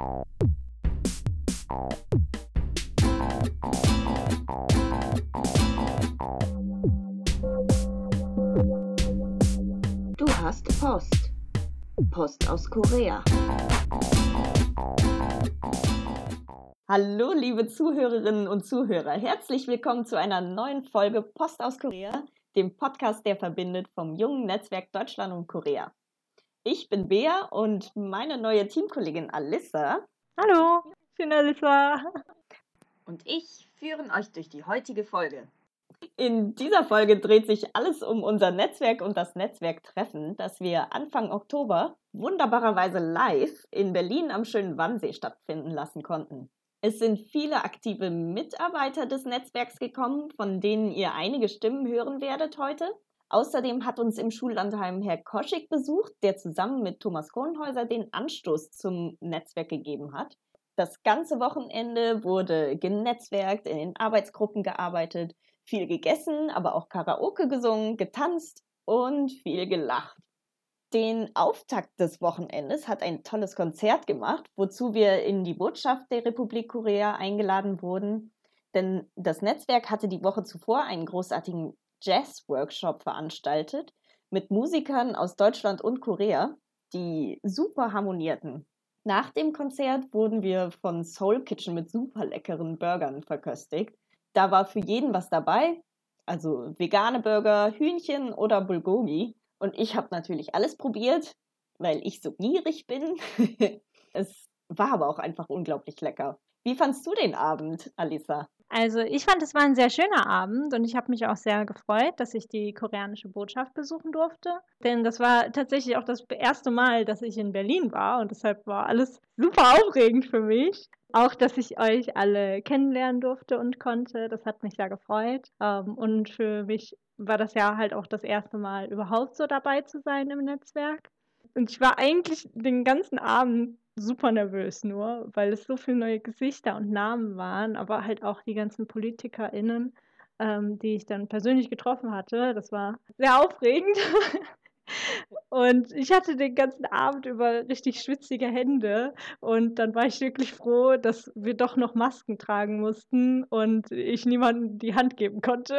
Du hast Post. Post aus Korea. Hallo, liebe Zuhörerinnen und Zuhörer. Herzlich willkommen zu einer neuen Folge Post aus Korea, dem Podcast, der verbindet vom jungen Netzwerk Deutschland und Korea. Ich bin Bea und meine neue Teamkollegin Alissa. Hallo, ich bin Alissa. Und ich führen euch durch die heutige Folge. In dieser Folge dreht sich alles um unser Netzwerk und das Netzwerktreffen, das wir Anfang Oktober wunderbarerweise live in Berlin am schönen Wannsee stattfinden lassen konnten. Es sind viele aktive Mitarbeiter des Netzwerks gekommen, von denen ihr einige Stimmen hören werdet heute. Außerdem hat uns im Schullandheim Herr Koschig besucht, der zusammen mit Thomas Kronhäuser den Anstoß zum Netzwerk gegeben hat. Das ganze Wochenende wurde genetzwerkt, in den Arbeitsgruppen gearbeitet, viel gegessen, aber auch Karaoke gesungen, getanzt und viel gelacht. Den Auftakt des Wochenendes hat ein tolles Konzert gemacht, wozu wir in die Botschaft der Republik Korea eingeladen wurden. Denn das Netzwerk hatte die Woche zuvor einen großartigen Jazz-Workshop veranstaltet mit Musikern aus Deutschland und Korea, die super harmonierten. Nach dem Konzert wurden wir von Soul Kitchen mit super leckeren Burgern verköstigt. Da war für jeden was dabei, also vegane Burger, Hühnchen oder Bulgogi. Und ich habe natürlich alles probiert, weil ich so gierig bin. es war aber auch einfach unglaublich lecker. Wie fandst du den Abend, Alisa? Also ich fand, es war ein sehr schöner Abend und ich habe mich auch sehr gefreut, dass ich die koreanische Botschaft besuchen durfte. Denn das war tatsächlich auch das erste Mal, dass ich in Berlin war und deshalb war alles super aufregend für mich. Auch, dass ich euch alle kennenlernen durfte und konnte, das hat mich sehr gefreut. Ähm, und für mich war das ja halt auch das erste Mal überhaupt so dabei zu sein im Netzwerk. Und ich war eigentlich den ganzen Abend super nervös nur, weil es so viele neue Gesichter und Namen waren, aber halt auch die ganzen PolitikerInnen, ähm, die ich dann persönlich getroffen hatte. Das war sehr aufregend. Und ich hatte den ganzen Abend über richtig schwitzige Hände. Und dann war ich wirklich froh, dass wir doch noch Masken tragen mussten und ich niemandem die Hand geben konnte.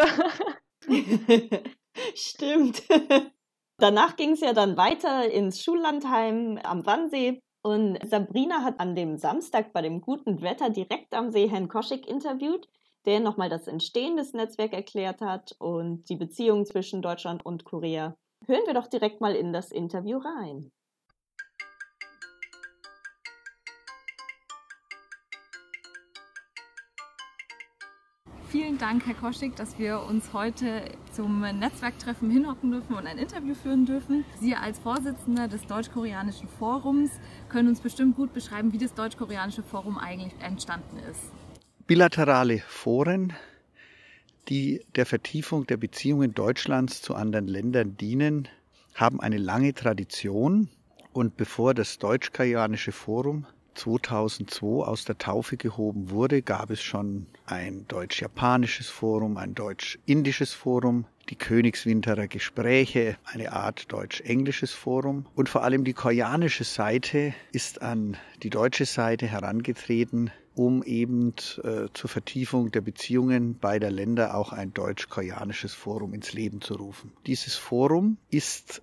Stimmt. Danach ging es ja dann weiter ins Schullandheim am Wannsee. Und Sabrina hat an dem Samstag bei dem guten Wetter direkt am See Herrn Koschik interviewt, der nochmal das Entstehen des Netzwerks erklärt hat und die Beziehung zwischen Deutschland und Korea. Hören wir doch direkt mal in das Interview rein. Vielen Dank, Herr Koschik, dass wir uns heute zum Netzwerktreffen hinhocken dürfen und ein Interview führen dürfen. Sie als Vorsitzender des Deutsch-Koreanischen Forums können uns bestimmt gut beschreiben, wie das Deutsch-Koreanische Forum eigentlich entstanden ist. Bilaterale Foren, die der Vertiefung der Beziehungen Deutschlands zu anderen Ländern dienen, haben eine lange Tradition. Und bevor das Deutsch-Koreanische Forum 2002 aus der Taufe gehoben wurde, gab es schon ein deutsch-japanisches Forum, ein deutsch-indisches Forum, die Königswinterer Gespräche, eine Art deutsch-englisches Forum und vor allem die koreanische Seite ist an die deutsche Seite herangetreten, um eben äh, zur Vertiefung der Beziehungen beider Länder auch ein deutsch-koreanisches Forum ins Leben zu rufen. Dieses Forum ist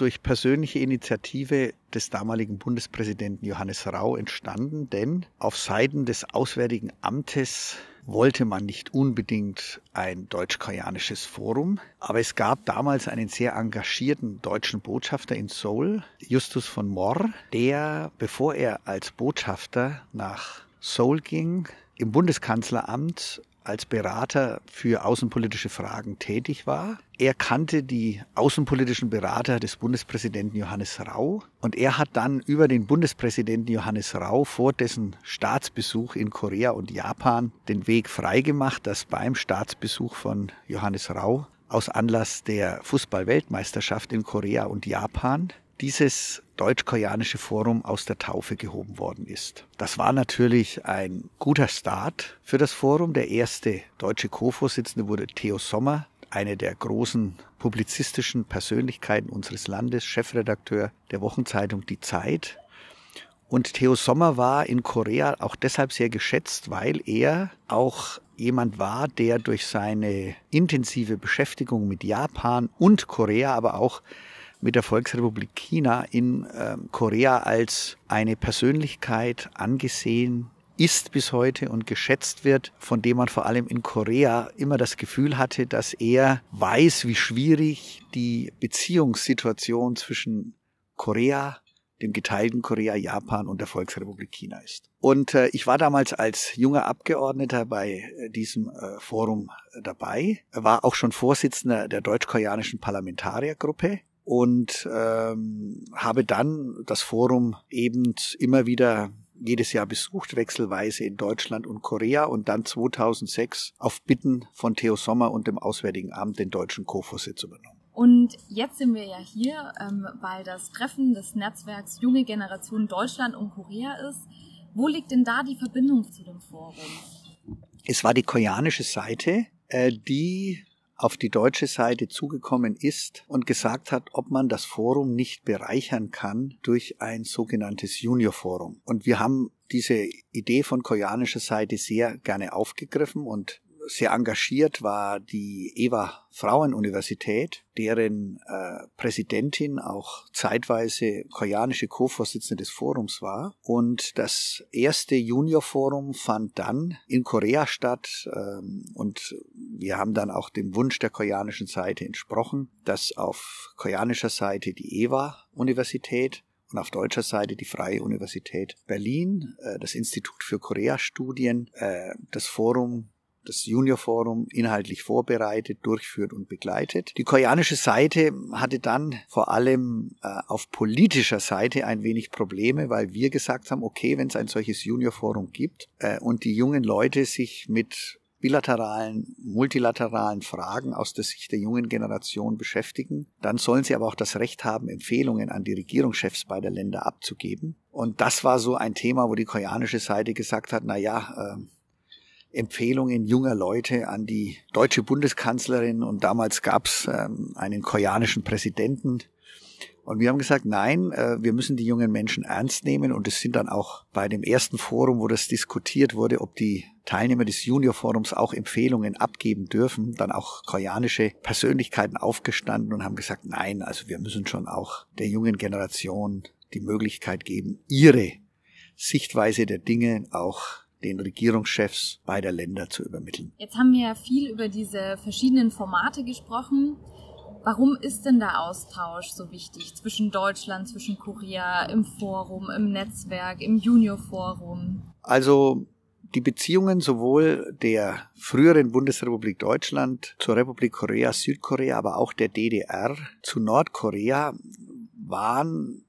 durch persönliche Initiative des damaligen Bundespräsidenten Johannes Rau entstanden, denn auf Seiten des Auswärtigen Amtes wollte man nicht unbedingt ein deutsch-koreanisches Forum, aber es gab damals einen sehr engagierten deutschen Botschafter in Seoul, Justus von Mohr, der, bevor er als Botschafter nach Seoul ging, im Bundeskanzleramt als Berater für außenpolitische Fragen tätig war. Er kannte die außenpolitischen Berater des Bundespräsidenten Johannes Rau und er hat dann über den Bundespräsidenten Johannes Rau vor dessen Staatsbesuch in Korea und Japan den Weg freigemacht, dass beim Staatsbesuch von Johannes Rau aus Anlass der Fußball-Weltmeisterschaft in Korea und Japan dieses deutsch-koreanische Forum aus der Taufe gehoben worden ist. Das war natürlich ein guter Start für das Forum. Der erste deutsche Co-Vorsitzende wurde Theo Sommer, eine der großen publizistischen Persönlichkeiten unseres Landes, Chefredakteur der Wochenzeitung Die Zeit. Und Theo Sommer war in Korea auch deshalb sehr geschätzt, weil er auch jemand war, der durch seine intensive Beschäftigung mit Japan und Korea, aber auch mit der Volksrepublik China in äh, Korea als eine Persönlichkeit angesehen ist bis heute und geschätzt wird, von dem man vor allem in Korea immer das Gefühl hatte, dass er weiß, wie schwierig die Beziehungssituation zwischen Korea, dem geteilten Korea, Japan und der Volksrepublik China ist. Und äh, ich war damals als junger Abgeordneter bei äh, diesem äh, Forum äh, dabei, war auch schon Vorsitzender der deutsch-koreanischen Parlamentariergruppe und ähm, habe dann das Forum eben immer wieder jedes Jahr besucht, wechselweise in Deutschland und Korea und dann 2006 auf Bitten von Theo Sommer und dem Auswärtigen Amt den deutschen Co-Vorsitz übernommen. Und jetzt sind wir ja hier, ähm, weil das Treffen des Netzwerks Junge Generation Deutschland und Korea ist. Wo liegt denn da die Verbindung zu dem Forum? Es war die koreanische Seite, äh, die auf die deutsche Seite zugekommen ist und gesagt hat, ob man das Forum nicht bereichern kann durch ein sogenanntes Junior-Forum. Und wir haben diese Idee von koreanischer Seite sehr gerne aufgegriffen und sehr engagiert war die EWA Frauenuniversität, deren äh, Präsidentin auch zeitweise koreanische Co-Vorsitzende des Forums war. Und das erste Junior-Forum fand dann in Korea statt. Ähm, und wir haben dann auch dem Wunsch der koreanischen Seite entsprochen, dass auf koreanischer Seite die EWA-Universität und auf deutscher Seite die Freie Universität Berlin, äh, das Institut für Korea-Studien, äh, das Forum das Junior Forum inhaltlich vorbereitet, durchführt und begleitet. Die koreanische Seite hatte dann vor allem äh, auf politischer Seite ein wenig Probleme, weil wir gesagt haben, okay, wenn es ein solches Junior Forum gibt und die jungen Leute sich mit bilateralen, multilateralen Fragen aus der Sicht der jungen Generation beschäftigen, dann sollen sie aber auch das Recht haben, Empfehlungen an die Regierungschefs beider Länder abzugeben. Und das war so ein Thema, wo die koreanische Seite gesagt hat, na ja, äh, Empfehlungen junger Leute an die deutsche Bundeskanzlerin und damals gab's ähm, einen koreanischen Präsidenten. Und wir haben gesagt, nein, äh, wir müssen die jungen Menschen ernst nehmen. Und es sind dann auch bei dem ersten Forum, wo das diskutiert wurde, ob die Teilnehmer des Junior-Forums auch Empfehlungen abgeben dürfen, dann auch koreanische Persönlichkeiten aufgestanden und haben gesagt, nein, also wir müssen schon auch der jungen Generation die Möglichkeit geben, ihre Sichtweise der Dinge auch den Regierungschefs beider Länder zu übermitteln. Jetzt haben wir ja viel über diese verschiedenen Formate gesprochen. Warum ist denn der Austausch so wichtig zwischen Deutschland, zwischen Korea, im Forum, im Netzwerk, im Junior-Forum? Also die Beziehungen sowohl der früheren Bundesrepublik Deutschland zur Republik Korea, Südkorea, aber auch der DDR zu Nordkorea waren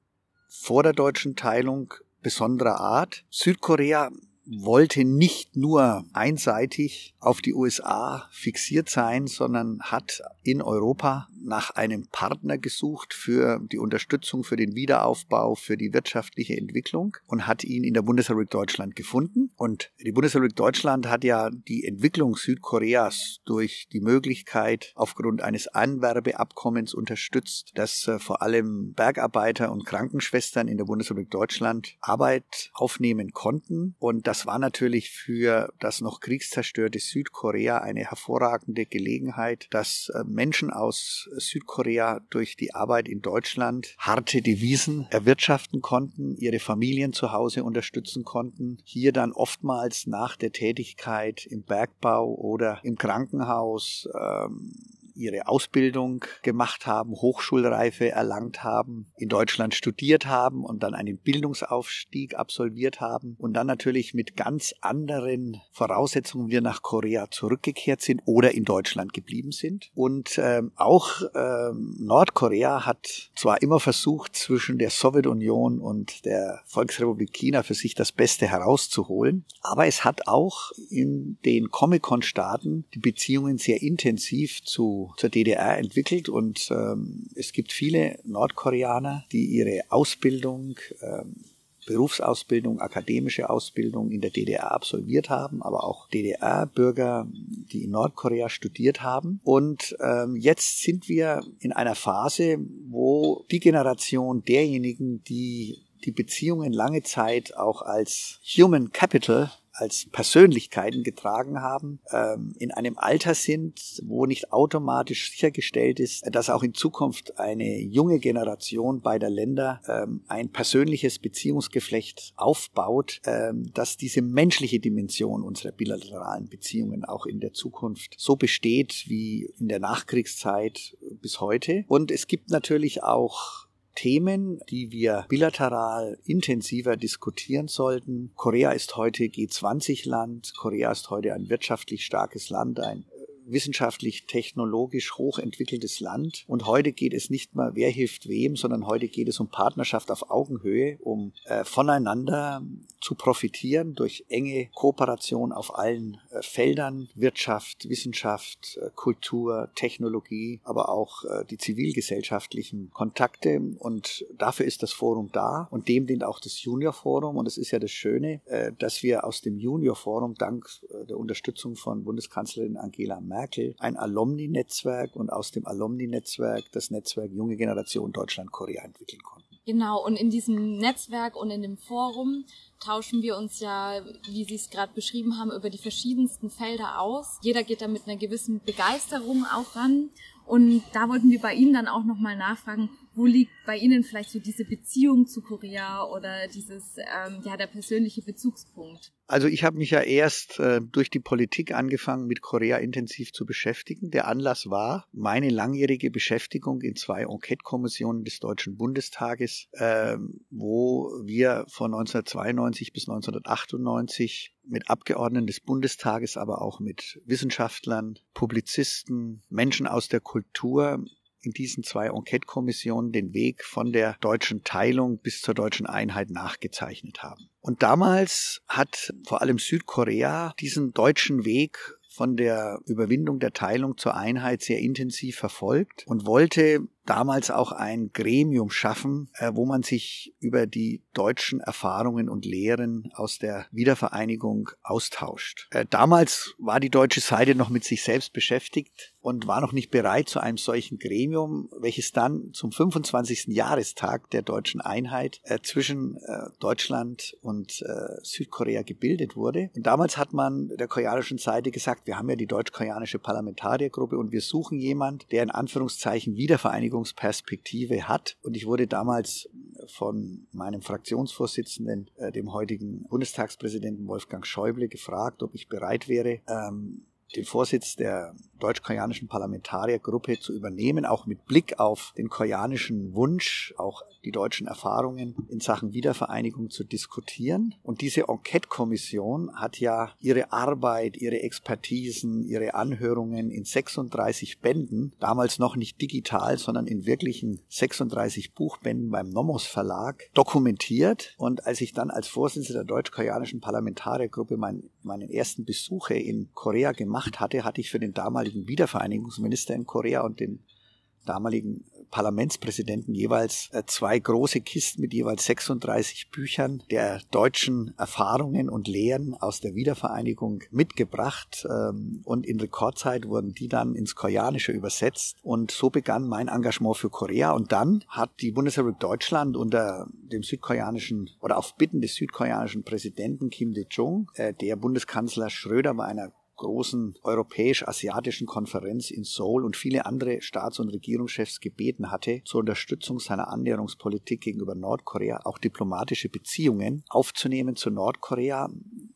vor der deutschen Teilung besonderer Art. Südkorea wollte nicht nur einseitig auf die USA fixiert sein, sondern hat in Europa nach einem Partner gesucht für die Unterstützung, für den Wiederaufbau, für die wirtschaftliche Entwicklung und hat ihn in der Bundesrepublik Deutschland gefunden. Und die Bundesrepublik Deutschland hat ja die Entwicklung Südkoreas durch die Möglichkeit aufgrund eines Anwerbeabkommens unterstützt, dass äh, vor allem Bergarbeiter und Krankenschwestern in der Bundesrepublik Deutschland Arbeit aufnehmen konnten. Und das war natürlich für das noch kriegszerstörte Südkorea eine hervorragende Gelegenheit, dass äh, Menschen aus Südkorea durch die Arbeit in Deutschland harte Devisen erwirtschaften konnten, ihre Familien zu Hause unterstützen konnten, hier dann oftmals nach der Tätigkeit im Bergbau oder im Krankenhaus ähm, ihre Ausbildung gemacht haben, Hochschulreife erlangt haben, in Deutschland studiert haben und dann einen Bildungsaufstieg absolviert haben und dann natürlich mit ganz anderen Voraussetzungen wir nach Korea zurückgekehrt sind oder in Deutschland geblieben sind. Und ähm, auch ähm, Nordkorea hat zwar immer versucht, zwischen der Sowjetunion und der Volksrepublik China für sich das Beste herauszuholen, aber es hat auch in den Comic-Con-Staaten die Beziehungen sehr intensiv zu zur DDR entwickelt und ähm, es gibt viele Nordkoreaner, die ihre Ausbildung ähm, Berufsausbildung, akademische Ausbildung in der DDR absolviert haben, aber auch DDR-Bürger, die in Nordkorea studiert haben. Und ähm, jetzt sind wir in einer Phase, wo die Generation derjenigen, die die Beziehungen lange Zeit auch als Human Capital als Persönlichkeiten getragen haben, ähm, in einem Alter sind, wo nicht automatisch sichergestellt ist, dass auch in Zukunft eine junge Generation beider Länder ähm, ein persönliches Beziehungsgeflecht aufbaut, ähm, dass diese menschliche Dimension unserer bilateralen Beziehungen auch in der Zukunft so besteht wie in der Nachkriegszeit bis heute. Und es gibt natürlich auch Themen, die wir bilateral intensiver diskutieren sollten. Korea ist heute G20-Land. Korea ist heute ein wirtschaftlich starkes Land, ein wissenschaftlich, technologisch hochentwickeltes Land. Und heute geht es nicht mehr, wer hilft wem, sondern heute geht es um Partnerschaft auf Augenhöhe, um äh, voneinander zu profitieren durch enge Kooperation auf allen äh, Feldern, Wirtschaft, Wissenschaft, äh, Kultur, Technologie, aber auch äh, die zivilgesellschaftlichen Kontakte. Und dafür ist das Forum da und dem dient auch das Junior Forum. Und es ist ja das Schöne, äh, dass wir aus dem Junior Forum dank äh, der Unterstützung von Bundeskanzlerin Angela Merkel ein Alumni-Netzwerk und aus dem Alumni-Netzwerk das Netzwerk Junge Generation Deutschland-Korea entwickeln konnten. Genau, und in diesem Netzwerk und in dem Forum tauschen wir uns ja, wie Sie es gerade beschrieben haben, über die verschiedensten Felder aus. Jeder geht da mit einer gewissen Begeisterung auch ran. Und da wollten wir bei Ihnen dann auch nochmal nachfragen, wo liegt bei Ihnen vielleicht so diese Beziehung zu Korea oder dieses, ähm, ja, der persönliche Bezugspunkt? Also ich habe mich ja erst äh, durch die Politik angefangen, mit Korea intensiv zu beschäftigen. Der Anlass war meine langjährige Beschäftigung in zwei Enquete-Kommissionen des Deutschen Bundestages, äh, wo wir von 1992 bis 1998 mit Abgeordneten des Bundestages, aber auch mit Wissenschaftlern, Publizisten, Menschen aus der Kultur in diesen zwei Enquete-Kommissionen den Weg von der deutschen Teilung bis zur deutschen Einheit nachgezeichnet haben. Und damals hat vor allem Südkorea diesen deutschen Weg von der Überwindung der Teilung zur Einheit sehr intensiv verfolgt und wollte damals auch ein Gremium schaffen, äh, wo man sich über die deutschen Erfahrungen und Lehren aus der Wiedervereinigung austauscht. Äh, damals war die deutsche Seite noch mit sich selbst beschäftigt und war noch nicht bereit zu einem solchen Gremium, welches dann zum 25. Jahrestag der deutschen Einheit äh, zwischen Deutschland und Südkorea gebildet wurde. Und damals hat man der koreanischen Seite gesagt, wir haben ja die deutsch-koreanische Parlamentariergruppe und wir suchen jemand, der in Anführungszeichen Wiedervereinigung Verteidigungsperspektive hat. Und ich wurde damals von meinem Fraktionsvorsitzenden, äh, dem heutigen Bundestagspräsidenten Wolfgang Schäuble, gefragt, ob ich bereit wäre, ähm, den Vorsitz der deutsch-koreanischen Parlamentariergruppe zu übernehmen, auch mit Blick auf den koreanischen Wunsch, auch die deutschen Erfahrungen in Sachen Wiedervereinigung zu diskutieren. Und diese Enquete-Kommission hat ja ihre Arbeit, ihre Expertisen, ihre Anhörungen in 36 Bänden, damals noch nicht digital, sondern in wirklichen 36 Buchbänden beim Nomos Verlag dokumentiert. Und als ich dann als Vorsitzender der deutsch-koreanischen Parlamentariergruppe mein, meinen ersten Besuche in Korea gemacht hatte, hatte ich für den damaligen Wiedervereinigungsminister in Korea und den damaligen Parlamentspräsidenten jeweils äh, zwei große Kisten mit jeweils 36 Büchern der deutschen Erfahrungen und Lehren aus der Wiedervereinigung mitgebracht ähm, und in Rekordzeit wurden die dann ins Koreanische übersetzt. Und so begann mein Engagement für Korea. Und dann hat die Bundesrepublik Deutschland unter dem südkoreanischen oder auf Bitten des südkoreanischen Präsidenten Kim Dae-jung, äh, der Bundeskanzler Schröder bei einer großen europäisch-asiatischen Konferenz in Seoul und viele andere Staats- und Regierungschefs gebeten hatte, zur Unterstützung seiner Annäherungspolitik gegenüber Nordkorea auch diplomatische Beziehungen aufzunehmen zu Nordkorea.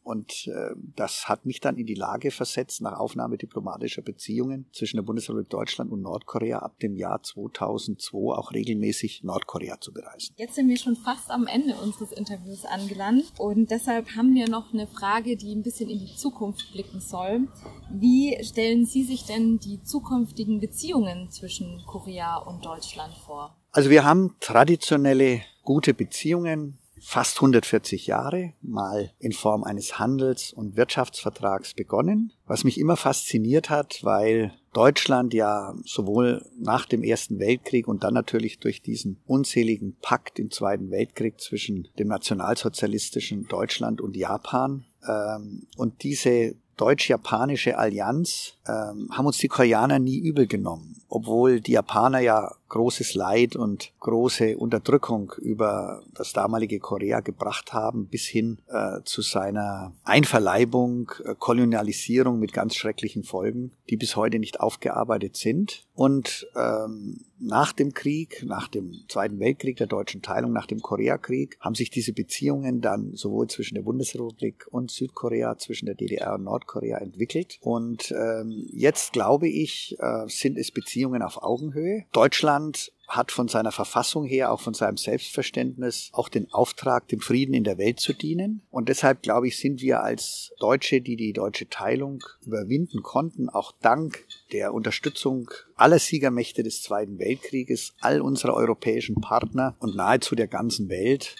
Und äh, das hat mich dann in die Lage versetzt, nach Aufnahme diplomatischer Beziehungen zwischen der Bundesrepublik Deutschland und Nordkorea ab dem Jahr 2002 auch regelmäßig Nordkorea zu bereisen. Jetzt sind wir schon fast am Ende unseres Interviews angelangt und deshalb haben wir noch eine Frage, die ein bisschen in die Zukunft blicken soll. Wie stellen Sie sich denn die zukünftigen Beziehungen zwischen Korea und Deutschland vor? Also wir haben traditionelle gute Beziehungen fast 140 Jahre, mal in Form eines Handels- und Wirtschaftsvertrags begonnen, was mich immer fasziniert hat, weil Deutschland ja sowohl nach dem Ersten Weltkrieg und dann natürlich durch diesen unzähligen Pakt im Zweiten Weltkrieg zwischen dem nationalsozialistischen Deutschland und Japan ähm, und diese deutsch-japanische Allianz ähm, haben uns die Koreaner nie übel genommen. obwohl die Japaner ja großes Leid und große Unterdrückung über das damalige Korea gebracht haben, bis hin äh, zu seiner Einverleibung, äh, Kolonialisierung mit ganz schrecklichen Folgen, die bis heute nicht aufgearbeitet sind. Und ähm, nach dem Krieg, nach dem Zweiten Weltkrieg, der deutschen Teilung, nach dem Koreakrieg, haben sich diese Beziehungen dann sowohl zwischen der Bundesrepublik und Südkorea, zwischen der DDR und Nordkorea entwickelt. Und ähm, jetzt glaube ich, äh, sind es Beziehungen auf Augenhöhe. Deutschland hat von seiner Verfassung her, auch von seinem Selbstverständnis, auch den Auftrag, dem Frieden in der Welt zu dienen. Und deshalb, glaube ich, sind wir als Deutsche, die die deutsche Teilung überwinden konnten, auch dank der Unterstützung aller Siegermächte des Zweiten Weltkrieges, all unserer europäischen Partner und nahezu der ganzen Welt,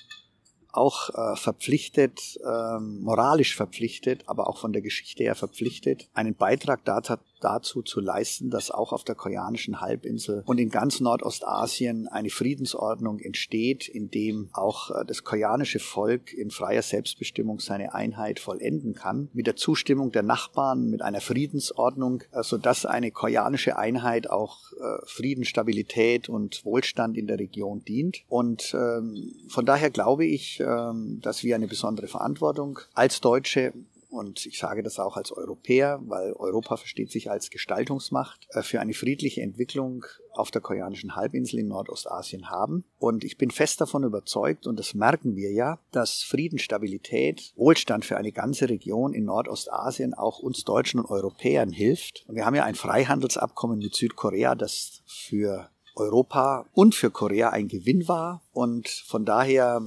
auch äh, verpflichtet, äh, moralisch verpflichtet, aber auch von der Geschichte her verpflichtet, einen Beitrag dazu, dazu zu leisten, dass auch auf der koreanischen Halbinsel und in ganz Nordostasien eine Friedensordnung entsteht, in dem auch äh, das koreanische Volk in freier Selbstbestimmung seine Einheit vollenden kann, mit der Zustimmung der Nachbarn, mit einer Friedensordnung, äh, sodass eine koreanische Einheit auch äh, Frieden, Stabilität und Wohlstand in der Region dient. Und ähm, von daher glaube ich, ähm, dass wir eine besondere Verantwortung als Deutsche und ich sage das auch als Europäer, weil Europa versteht sich als Gestaltungsmacht äh, für eine friedliche Entwicklung auf der koreanischen Halbinsel in Nordostasien haben. Und ich bin fest davon überzeugt, und das merken wir ja, dass Frieden, Stabilität, Wohlstand für eine ganze Region in Nordostasien auch uns Deutschen und Europäern hilft. Und wir haben ja ein Freihandelsabkommen mit Südkorea, das für Europa und für Korea ein Gewinn war. Und von daher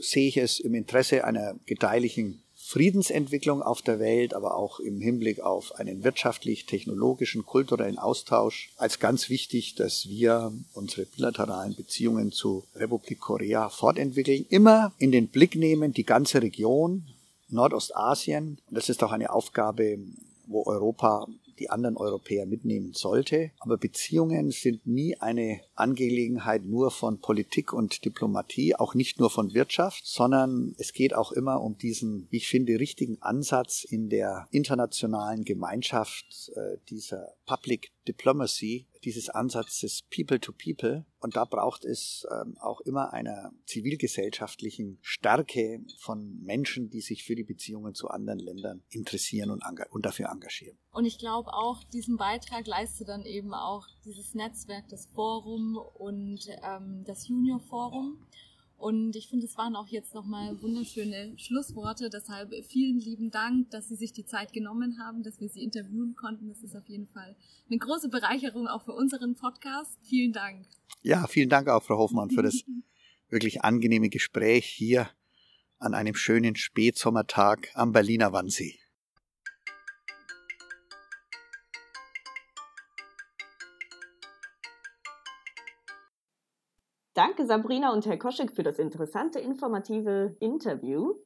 sehe ich es im Interesse einer gedeihlichen Friedensentwicklung auf der Welt, aber auch im Hinblick auf einen wirtschaftlich, technologischen, kulturellen Austausch als ganz wichtig, dass wir unsere bilateralen Beziehungen zu Republik Korea fortentwickeln. Immer in den Blick nehmen die ganze Region, Nordostasien. Das ist auch eine Aufgabe, wo Europa die anderen Europäer mitnehmen sollte. Aber Beziehungen sind nie eine Angelegenheit nur von Politik und Diplomatie, auch nicht nur von Wirtschaft, sondern es geht auch immer um diesen, ich finde, richtigen Ansatz in der internationalen Gemeinschaft äh, dieser Public Diplomacy, dieses Ansatzes People to People. Und da braucht es ähm, auch immer einer zivilgesellschaftlichen Stärke von Menschen, die sich für die Beziehungen zu anderen Ländern interessieren und, und dafür engagieren. Und ich glaube auch, diesen Beitrag leistet dann eben auch dieses Netzwerk, das Forum und ähm, das Junior Forum. Und ich finde, es waren auch jetzt nochmal wunderschöne Schlussworte. Deshalb vielen lieben Dank, dass Sie sich die Zeit genommen haben, dass wir Sie interviewen konnten. Das ist auf jeden Fall eine große Bereicherung auch für unseren Podcast. Vielen Dank. Ja, vielen Dank auch, Frau Hoffmann, für das wirklich angenehme Gespräch hier an einem schönen Spätsommertag am Berliner Wannsee. Danke Sabrina und Herr Koschek für das interessante, informative Interview.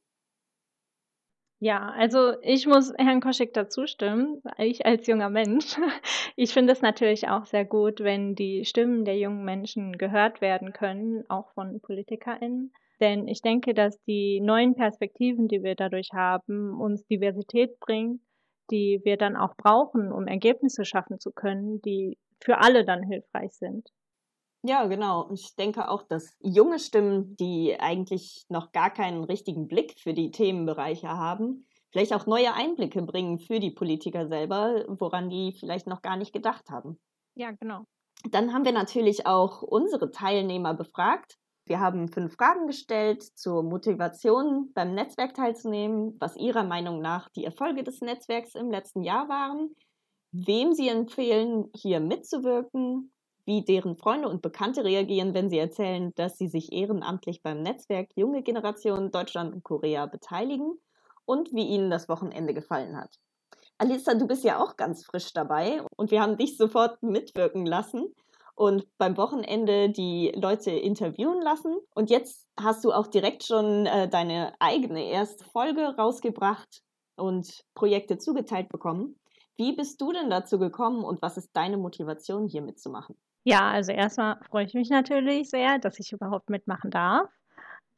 Ja, also ich muss Herrn Koschek dazu stimmen, ich als junger Mensch. Ich finde es natürlich auch sehr gut, wenn die Stimmen der jungen Menschen gehört werden können, auch von PolitikerInnen. Denn ich denke, dass die neuen Perspektiven, die wir dadurch haben, uns Diversität bringen, die wir dann auch brauchen, um Ergebnisse schaffen zu können, die für alle dann hilfreich sind. Ja, genau. Ich denke auch, dass junge Stimmen, die eigentlich noch gar keinen richtigen Blick für die Themenbereiche haben, vielleicht auch neue Einblicke bringen für die Politiker selber, woran die vielleicht noch gar nicht gedacht haben. Ja, genau. Dann haben wir natürlich auch unsere Teilnehmer befragt. Wir haben fünf Fragen gestellt zur Motivation beim Netzwerk teilzunehmen, was ihrer Meinung nach die Erfolge des Netzwerks im letzten Jahr waren, wem sie empfehlen, hier mitzuwirken wie deren Freunde und Bekannte reagieren, wenn sie erzählen, dass sie sich ehrenamtlich beim Netzwerk Junge Generation Deutschland und Korea beteiligen und wie ihnen das Wochenende gefallen hat. Alisa, du bist ja auch ganz frisch dabei und wir haben dich sofort mitwirken lassen und beim Wochenende die Leute interviewen lassen. Und jetzt hast du auch direkt schon äh, deine eigene erste Folge rausgebracht und Projekte zugeteilt bekommen. Wie bist du denn dazu gekommen und was ist deine Motivation, hier mitzumachen? Ja, also erstmal freue ich mich natürlich sehr, dass ich überhaupt mitmachen darf.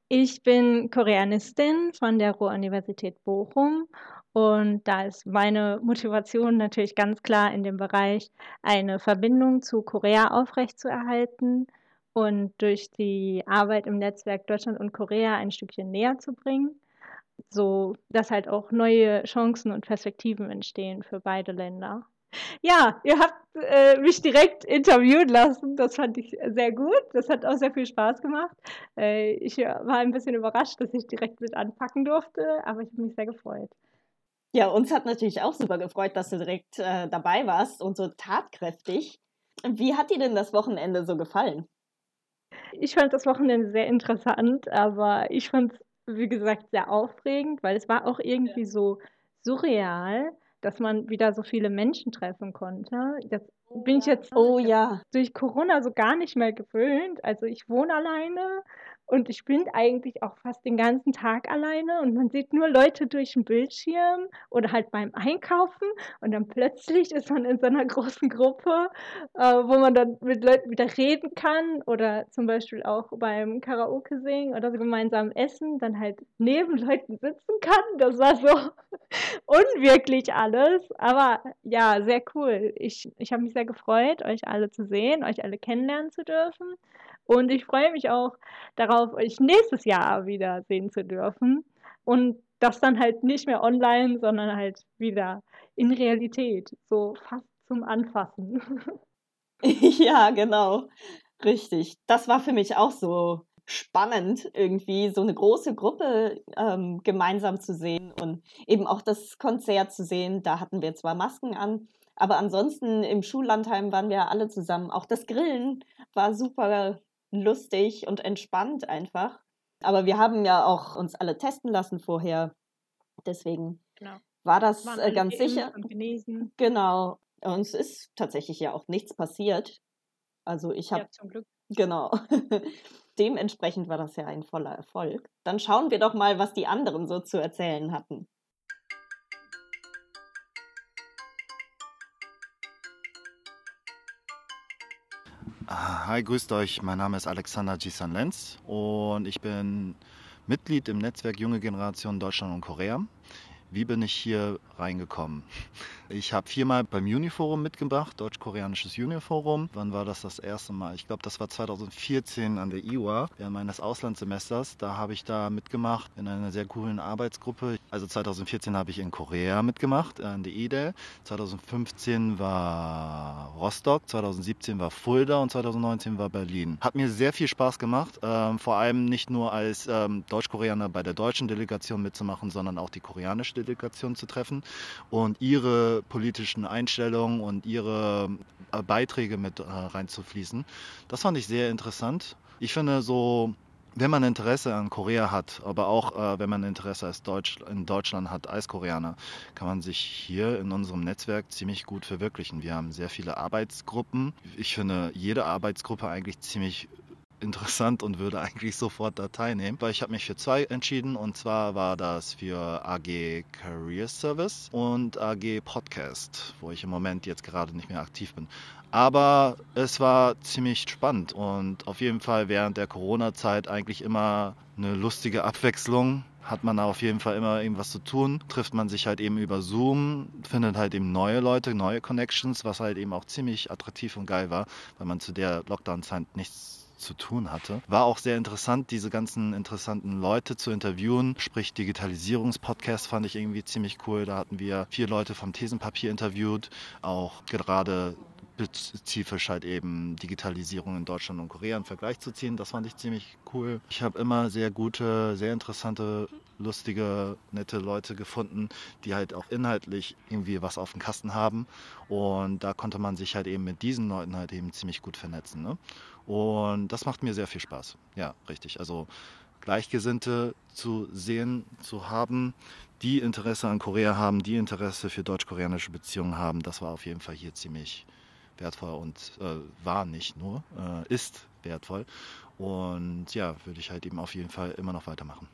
Ich bin Koreanistin von der Ruhr-Universität Bochum Und da ist meine Motivation natürlich ganz klar in dem Bereich, eine Verbindung zu Korea aufrechtzuerhalten und durch die Arbeit im Netzwerk Deutschland und Korea ein Stückchen näher zu bringen, so dass halt auch neue Chancen und Perspektiven entstehen für beide Länder. Ja, ihr habt äh, mich direkt interviewen lassen. Das fand ich sehr gut. Das hat auch sehr viel Spaß gemacht. Äh, ich war ein bisschen überrascht, dass ich direkt mit anpacken durfte, aber ich habe mich sehr gefreut. Ja, uns hat natürlich auch super gefreut, dass du direkt äh, dabei warst und so tatkräftig. Wie hat dir denn das Wochenende so gefallen? Ich fand das Wochenende sehr interessant, aber ich fand es, wie gesagt, sehr aufregend, weil es war auch irgendwie ja. so surreal dass man wieder so viele Menschen treffen konnte. Das bin ich jetzt oh, ja. durch Corona so gar nicht mehr gewöhnt. Also ich wohne alleine und ich bin eigentlich auch fast den ganzen Tag alleine und man sieht nur Leute durch den Bildschirm oder halt beim Einkaufen und dann plötzlich ist man in so einer großen Gruppe, äh, wo man dann mit Leuten wieder reden kann oder zum Beispiel auch beim Karaoke singen oder so gemeinsam essen, dann halt neben Leuten sitzen kann. Das war so unwirklich alles, aber ja, sehr cool. Ich, ich habe mich sehr gefreut, euch alle zu sehen, euch alle kennenlernen zu dürfen. Und ich freue mich auch darauf, euch nächstes Jahr wieder sehen zu dürfen. Und das dann halt nicht mehr online, sondern halt wieder in Realität, so fast zum Anfassen. ja, genau. Richtig. Das war für mich auch so spannend, irgendwie so eine große Gruppe ähm, gemeinsam zu sehen und eben auch das Konzert zu sehen. Da hatten wir zwar Masken an, aber ansonsten im Schullandheim waren wir alle zusammen. Auch das Grillen war super lustig und entspannt einfach. Aber wir haben ja auch uns alle testen lassen vorher. Deswegen genau. war das äh, ganz sicher. Genau. Uns ist tatsächlich ja auch nichts passiert. Also ich habe. Ja, zum Glück. Genau. Dementsprechend war das ja ein voller Erfolg. Dann schauen wir doch mal, was die anderen so zu erzählen hatten. Hi, grüßt euch. Mein Name ist Alexander Jisan Lenz und ich bin Mitglied im Netzwerk Junge Generation Deutschland und Korea. Wie bin ich hier reingekommen? Ich habe viermal beim Uniforum mitgemacht, Deutsch-Koreanisches Uniforum. Wann war das das erste Mal? Ich glaube, das war 2014 an der IWA, während meines Auslandssemesters. Da habe ich da mitgemacht in einer sehr coolen Arbeitsgruppe. Also 2014 habe ich in Korea mitgemacht, an der IDE. 2015 war Rostock, 2017 war Fulda und 2019 war Berlin. Hat mir sehr viel Spaß gemacht, ähm, vor allem nicht nur als ähm, Deutsch-Koreaner bei der deutschen Delegation mitzumachen, sondern auch die koreanische Delegation zu treffen und ihre politischen Einstellungen und ihre äh, Beiträge mit äh, reinzufließen. Das fand ich sehr interessant. Ich finde so wenn man Interesse an Korea hat, aber auch äh, wenn man Interesse als Deutsch, in Deutschland hat als Koreaner, kann man sich hier in unserem Netzwerk ziemlich gut verwirklichen. Wir haben sehr viele Arbeitsgruppen. Ich finde jede Arbeitsgruppe eigentlich ziemlich interessant und würde eigentlich sofort da teilnehmen, weil ich habe mich für zwei entschieden und zwar war das für AG Career Service und AG Podcast, wo ich im Moment jetzt gerade nicht mehr aktiv bin. Aber es war ziemlich spannend und auf jeden Fall während der Corona-Zeit eigentlich immer eine lustige Abwechslung hat man auf jeden Fall immer irgendwas zu tun. Trifft man sich halt eben über Zoom, findet halt eben neue Leute, neue Connections, was halt eben auch ziemlich attraktiv und geil war, weil man zu der Lockdown-Zeit nichts zu tun hatte. War auch sehr interessant, diese ganzen interessanten Leute zu interviewen. Sprich, Digitalisierungspodcast fand ich irgendwie ziemlich cool. Da hatten wir vier Leute vom Thesenpapier interviewt, auch gerade spezifisch halt eben Digitalisierung in Deutschland und Korea im Vergleich zu ziehen. Das fand ich ziemlich cool. Ich habe immer sehr gute, sehr interessante, lustige, nette Leute gefunden, die halt auch inhaltlich irgendwie was auf dem Kasten haben. Und da konnte man sich halt eben mit diesen Leuten halt eben ziemlich gut vernetzen. Ne? Und das macht mir sehr viel Spaß. Ja, richtig. Also Gleichgesinnte zu sehen, zu haben, die Interesse an Korea haben, die Interesse für deutsch-koreanische Beziehungen haben, das war auf jeden Fall hier ziemlich wertvoll und äh, war nicht nur, äh, ist wertvoll. Und ja, würde ich halt eben auf jeden Fall immer noch weitermachen.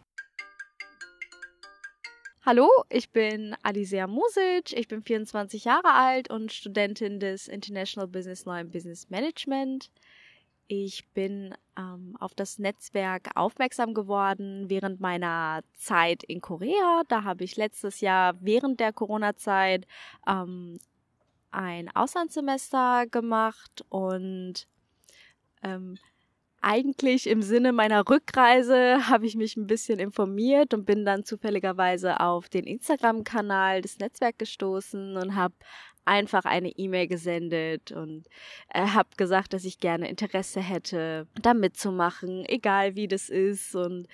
Hallo, ich bin Alisea Music, ich bin 24 Jahre alt und Studentin des International Business Law and Business Management. Ich bin ähm, auf das Netzwerk aufmerksam geworden während meiner Zeit in Korea. Da habe ich letztes Jahr während der Corona-Zeit ähm, ein Auslandssemester gemacht und ähm, eigentlich im Sinne meiner Rückreise habe ich mich ein bisschen informiert und bin dann zufälligerweise auf den Instagram-Kanal des Netzwerks gestoßen und habe einfach eine E-Mail gesendet und äh, habe gesagt, dass ich gerne Interesse hätte, da mitzumachen, egal wie das ist und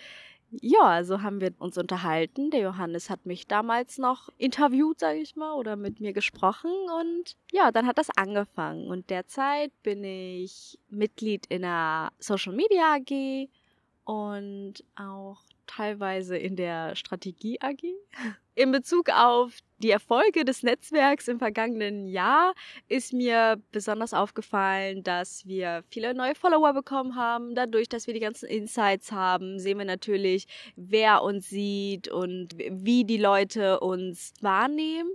ja, so haben wir uns unterhalten. Der Johannes hat mich damals noch interviewt, sage ich mal, oder mit mir gesprochen. Und ja, dann hat das angefangen. Und derzeit bin ich Mitglied in der Social Media AG und auch teilweise in der Strategie AG. In Bezug auf die Erfolge des Netzwerks im vergangenen Jahr ist mir besonders aufgefallen, dass wir viele neue Follower bekommen haben. Dadurch, dass wir die ganzen Insights haben, sehen wir natürlich, wer uns sieht und wie die Leute uns wahrnehmen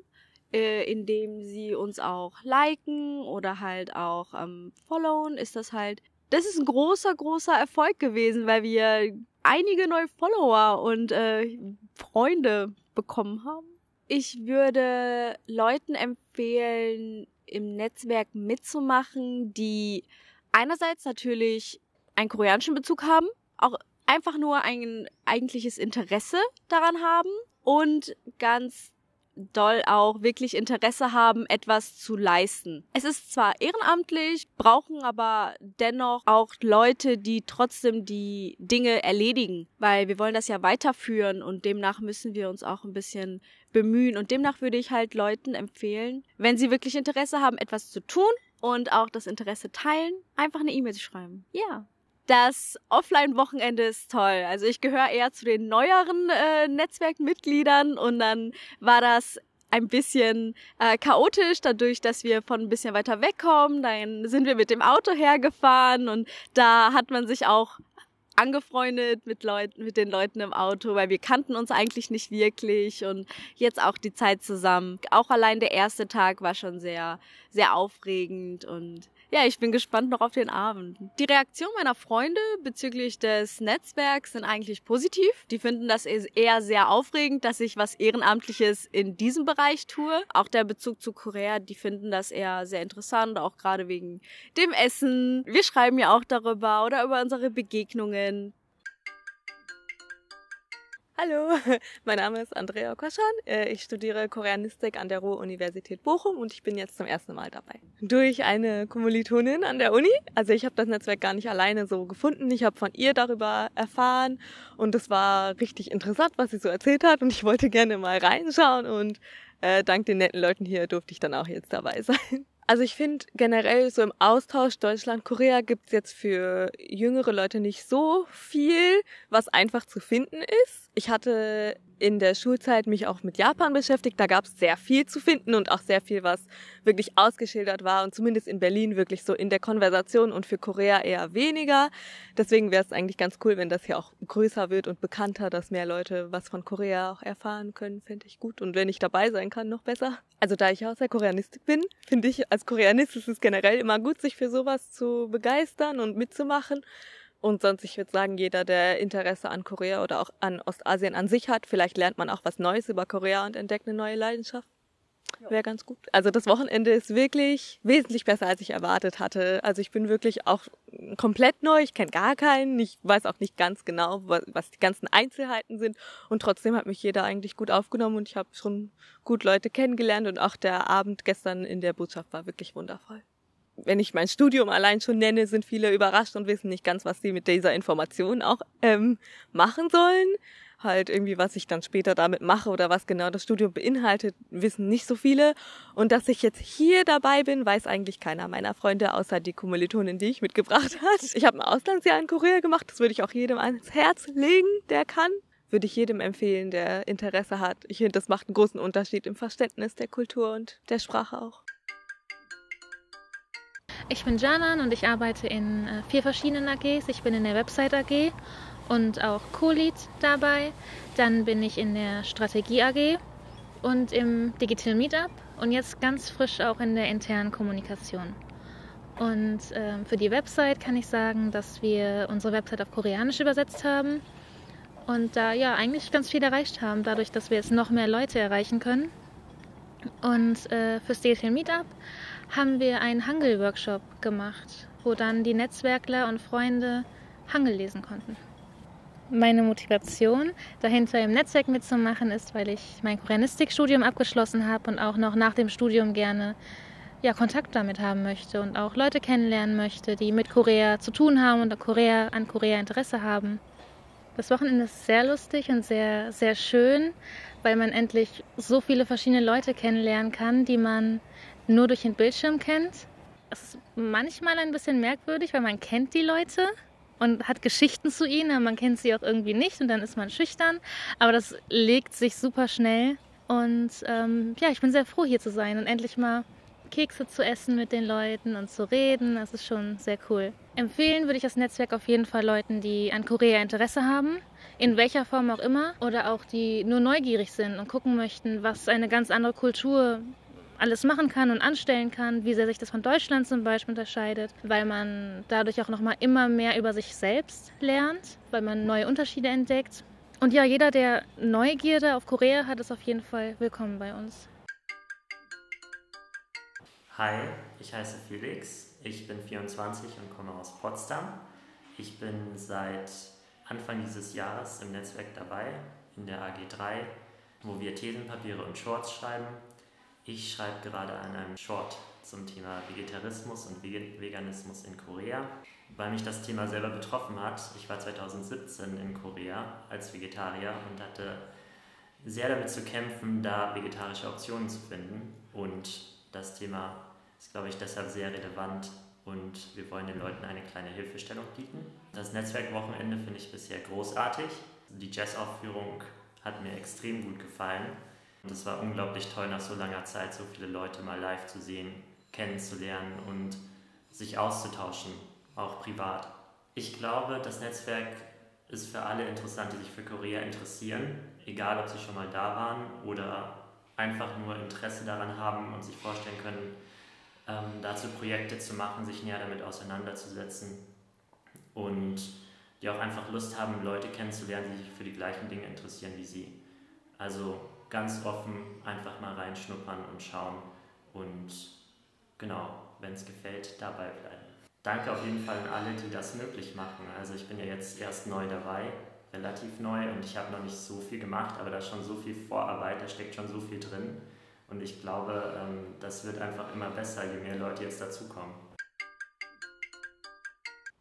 äh, indem sie uns auch liken oder halt auch ähm, followen, ist das halt, das ist ein großer, großer Erfolg gewesen, weil wir einige neue Follower und äh, Freunde bekommen haben. Ich würde Leuten empfehlen, im Netzwerk mitzumachen, die einerseits natürlich einen koreanischen Bezug haben, auch einfach nur ein eigentliches Interesse daran haben und ganz doll auch wirklich Interesse haben, etwas zu leisten. Es ist zwar ehrenamtlich, brauchen aber dennoch auch Leute, die trotzdem die Dinge erledigen, weil wir wollen das ja weiterführen und demnach müssen wir uns auch ein bisschen bemühen und demnach würde ich halt Leuten empfehlen, wenn sie wirklich Interesse haben, etwas zu tun und auch das Interesse teilen, einfach eine E-Mail schreiben. Ja. Das Offline-Wochenende ist toll. Also ich gehöre eher zu den neueren äh, Netzwerkmitgliedern und dann war das ein bisschen äh, chaotisch, dadurch, dass wir von ein bisschen weiter wegkommen. Dann sind wir mit dem Auto hergefahren und da hat man sich auch angefreundet mit Leuten, mit den Leuten im Auto, weil wir kannten uns eigentlich nicht wirklich und jetzt auch die Zeit zusammen. Auch allein der erste Tag war schon sehr, sehr aufregend und ja, ich bin gespannt noch auf den Abend. Die Reaktion meiner Freunde bezüglich des Netzwerks sind eigentlich positiv. Die finden das eher sehr aufregend, dass ich was Ehrenamtliches in diesem Bereich tue. Auch der Bezug zu Korea, die finden das eher sehr interessant, auch gerade wegen dem Essen. Wir schreiben ja auch darüber oder über unsere Begegnungen. Hallo, mein Name ist Andrea Koschan. Äh, ich studiere Koreanistik an der Ruhr-Universität Bochum und ich bin jetzt zum ersten Mal dabei. Durch eine Kommilitonin an der Uni. Also ich habe das Netzwerk gar nicht alleine so gefunden. Ich habe von ihr darüber erfahren und es war richtig interessant, was sie so erzählt hat und ich wollte gerne mal reinschauen und äh, dank den netten Leuten hier durfte ich dann auch jetzt dabei sein. Also ich finde generell so im Austausch Deutschland-Korea gibt's jetzt für jüngere Leute nicht so viel, was einfach zu finden ist. Ich hatte in der Schulzeit mich auch mit Japan beschäftigt. Da gab es sehr viel zu finden und auch sehr viel, was wirklich ausgeschildert war und zumindest in Berlin wirklich so in der Konversation und für Korea eher weniger. Deswegen wäre es eigentlich ganz cool, wenn das hier auch größer wird und bekannter, dass mehr Leute was von Korea auch erfahren können, fände ich gut. Und wenn ich dabei sein kann, noch besser. Also da ich aus der Koreanistik bin, finde ich, als Koreanist ist es generell immer gut, sich für sowas zu begeistern und mitzumachen. Und sonst, ich würde sagen, jeder, der Interesse an Korea oder auch an Ostasien an sich hat, vielleicht lernt man auch was Neues über Korea und entdeckt eine neue Leidenschaft. Wäre ganz gut. Also das Wochenende ist wirklich wesentlich besser, als ich erwartet hatte. Also ich bin wirklich auch komplett neu. Ich kenne gar keinen. Ich weiß auch nicht ganz genau, was die ganzen Einzelheiten sind. Und trotzdem hat mich jeder eigentlich gut aufgenommen und ich habe schon gut Leute kennengelernt. Und auch der Abend gestern in der Botschaft war wirklich wundervoll wenn ich mein Studium allein schon nenne, sind viele überrascht und wissen nicht ganz, was sie mit dieser Information auch ähm, machen sollen. Halt irgendwie, was ich dann später damit mache oder was genau das Studium beinhaltet, wissen nicht so viele. Und dass ich jetzt hier dabei bin, weiß eigentlich keiner meiner Freunde, außer die Kommilitonin, die ich mitgebracht hat. Ich habe ein Auslandsjahr in Korea gemacht, das würde ich auch jedem ans Herz legen, der kann. Würde ich jedem empfehlen, der Interesse hat. Ich finde, das macht einen großen Unterschied im Verständnis der Kultur und der Sprache auch. Ich bin Janan und ich arbeite in äh, vier verschiedenen AGs. Ich bin in der Website AG und auch Co-Lead dabei. Dann bin ich in der Strategie AG und im Digital Meetup und jetzt ganz frisch auch in der internen Kommunikation. Und äh, für die Website kann ich sagen, dass wir unsere Website auf Koreanisch übersetzt haben und da ja eigentlich ganz viel erreicht haben, dadurch, dass wir jetzt noch mehr Leute erreichen können. Und äh, für Steel Meetup haben wir einen Hangul-Workshop gemacht, wo dann die Netzwerkler und Freunde Hangul lesen konnten. Meine Motivation, dahinter im Netzwerk mitzumachen, ist, weil ich mein Koreanistikstudium abgeschlossen habe und auch noch nach dem Studium gerne ja, Kontakt damit haben möchte und auch Leute kennenlernen möchte, die mit Korea zu tun haben und Korea, an Korea Interesse haben. Das Wochenende ist sehr lustig und sehr, sehr schön, weil man endlich so viele verschiedene Leute kennenlernen kann, die man nur durch den Bildschirm kennt. Es ist manchmal ein bisschen merkwürdig, weil man kennt die Leute und hat Geschichten zu ihnen, aber man kennt sie auch irgendwie nicht und dann ist man schüchtern. Aber das legt sich super schnell. Und ähm, ja, ich bin sehr froh, hier zu sein und endlich mal Kekse zu essen mit den Leuten und zu reden. Das ist schon sehr cool. Empfehlen würde ich das Netzwerk auf jeden Fall Leuten, die an Korea Interesse haben, in welcher Form auch immer, oder auch die nur neugierig sind und gucken möchten, was eine ganz andere Kultur alles machen kann und anstellen kann, wie sehr sich das von Deutschland zum Beispiel unterscheidet, weil man dadurch auch nochmal immer mehr über sich selbst lernt, weil man neue Unterschiede entdeckt. Und ja, jeder, der Neugierde auf Korea hat, ist auf jeden Fall willkommen bei uns. Hi, ich heiße Felix, ich bin 24 und komme aus Potsdam. Ich bin seit Anfang dieses Jahres im Netzwerk dabei, in der AG3, wo wir Thesenpapiere und Shorts schreiben. Ich schreibe gerade an einem Short zum Thema Vegetarismus und Veganismus in Korea, weil mich das Thema selber betroffen hat. Ich war 2017 in Korea als Vegetarier und hatte sehr damit zu kämpfen, da vegetarische Optionen zu finden und das Thema ist, glaube ich, deshalb sehr relevant und wir wollen den Leuten eine kleine Hilfestellung bieten. Das Netzwerkwochenende finde ich bisher großartig. Die Jazzaufführung hat mir extrem gut gefallen. Und es war unglaublich toll, nach so langer Zeit so viele Leute mal live zu sehen, kennenzulernen und sich auszutauschen, auch privat. Ich glaube, das Netzwerk ist für alle interessant, die sich für Korea interessieren, egal ob sie schon mal da waren oder einfach nur Interesse daran haben und sich vorstellen können, ähm, dazu Projekte zu machen, sich näher damit auseinanderzusetzen und die auch einfach Lust haben, Leute kennenzulernen, die sich für die gleichen Dinge interessieren wie sie. Also ganz offen einfach mal reinschnuppern und schauen und genau, wenn es gefällt, dabei bleiben. Danke auf jeden Fall an alle, die das möglich machen. Also ich bin ja jetzt erst neu dabei, relativ neu und ich habe noch nicht so viel gemacht, aber da ist schon so viel Vorarbeit, da steckt schon so viel drin. Und ich glaube, ähm, das wird einfach immer besser, je mehr Leute jetzt dazukommen.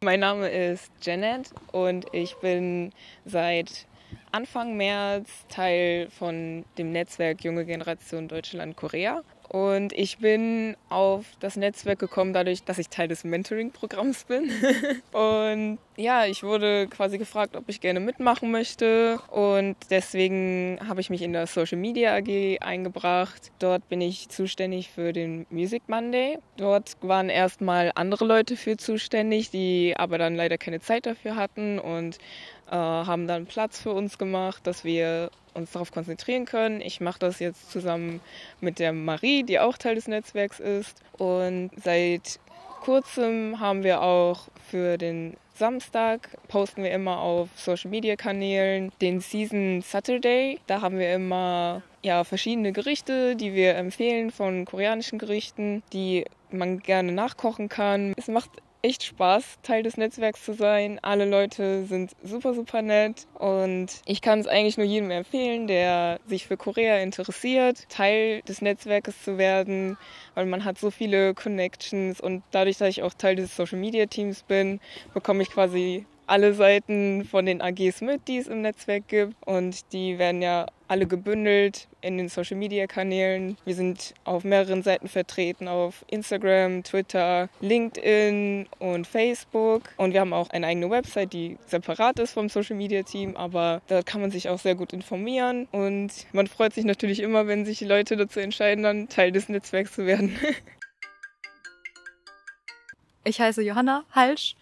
Mein Name ist Janet und ich bin seit Anfang März Teil von dem Netzwerk Junge Generation Deutschland-Korea. Und ich bin auf das Netzwerk gekommen dadurch, dass ich Teil des Mentoring-Programms bin. und ja, ich wurde quasi gefragt, ob ich gerne mitmachen möchte. Und deswegen habe ich mich in der Social Media AG eingebracht. Dort bin ich zuständig für den Music Monday. Dort waren erstmal andere Leute für zuständig, die aber dann leider keine Zeit dafür hatten und äh, haben dann Platz für uns gemacht, dass wir uns darauf konzentrieren können. Ich mache das jetzt zusammen mit der Marie, die auch Teil des Netzwerks ist. Und seit kurzem haben wir auch für den Samstag posten wir immer auf Social Media Kanälen den Season Saturday. Da haben wir immer ja, verschiedene Gerichte, die wir empfehlen von koreanischen Gerichten, die man gerne nachkochen kann. Es macht echt Spaß, Teil des Netzwerks zu sein. Alle Leute sind super, super nett und ich kann es eigentlich nur jedem empfehlen, der sich für Korea interessiert, Teil des Netzwerkes zu werden, weil man hat so viele Connections und dadurch, dass ich auch Teil des Social Media Teams bin, bekomme ich quasi alle Seiten von den AGs mit, die es im Netzwerk gibt. Und die werden ja alle gebündelt in den Social Media Kanälen. Wir sind auf mehreren Seiten vertreten, auf Instagram, Twitter, LinkedIn und Facebook. Und wir haben auch eine eigene Website, die separat ist vom Social Media Team, aber da kann man sich auch sehr gut informieren. Und man freut sich natürlich immer, wenn sich Leute dazu entscheiden, dann Teil des Netzwerks zu werden. Ich heiße Johanna Halsch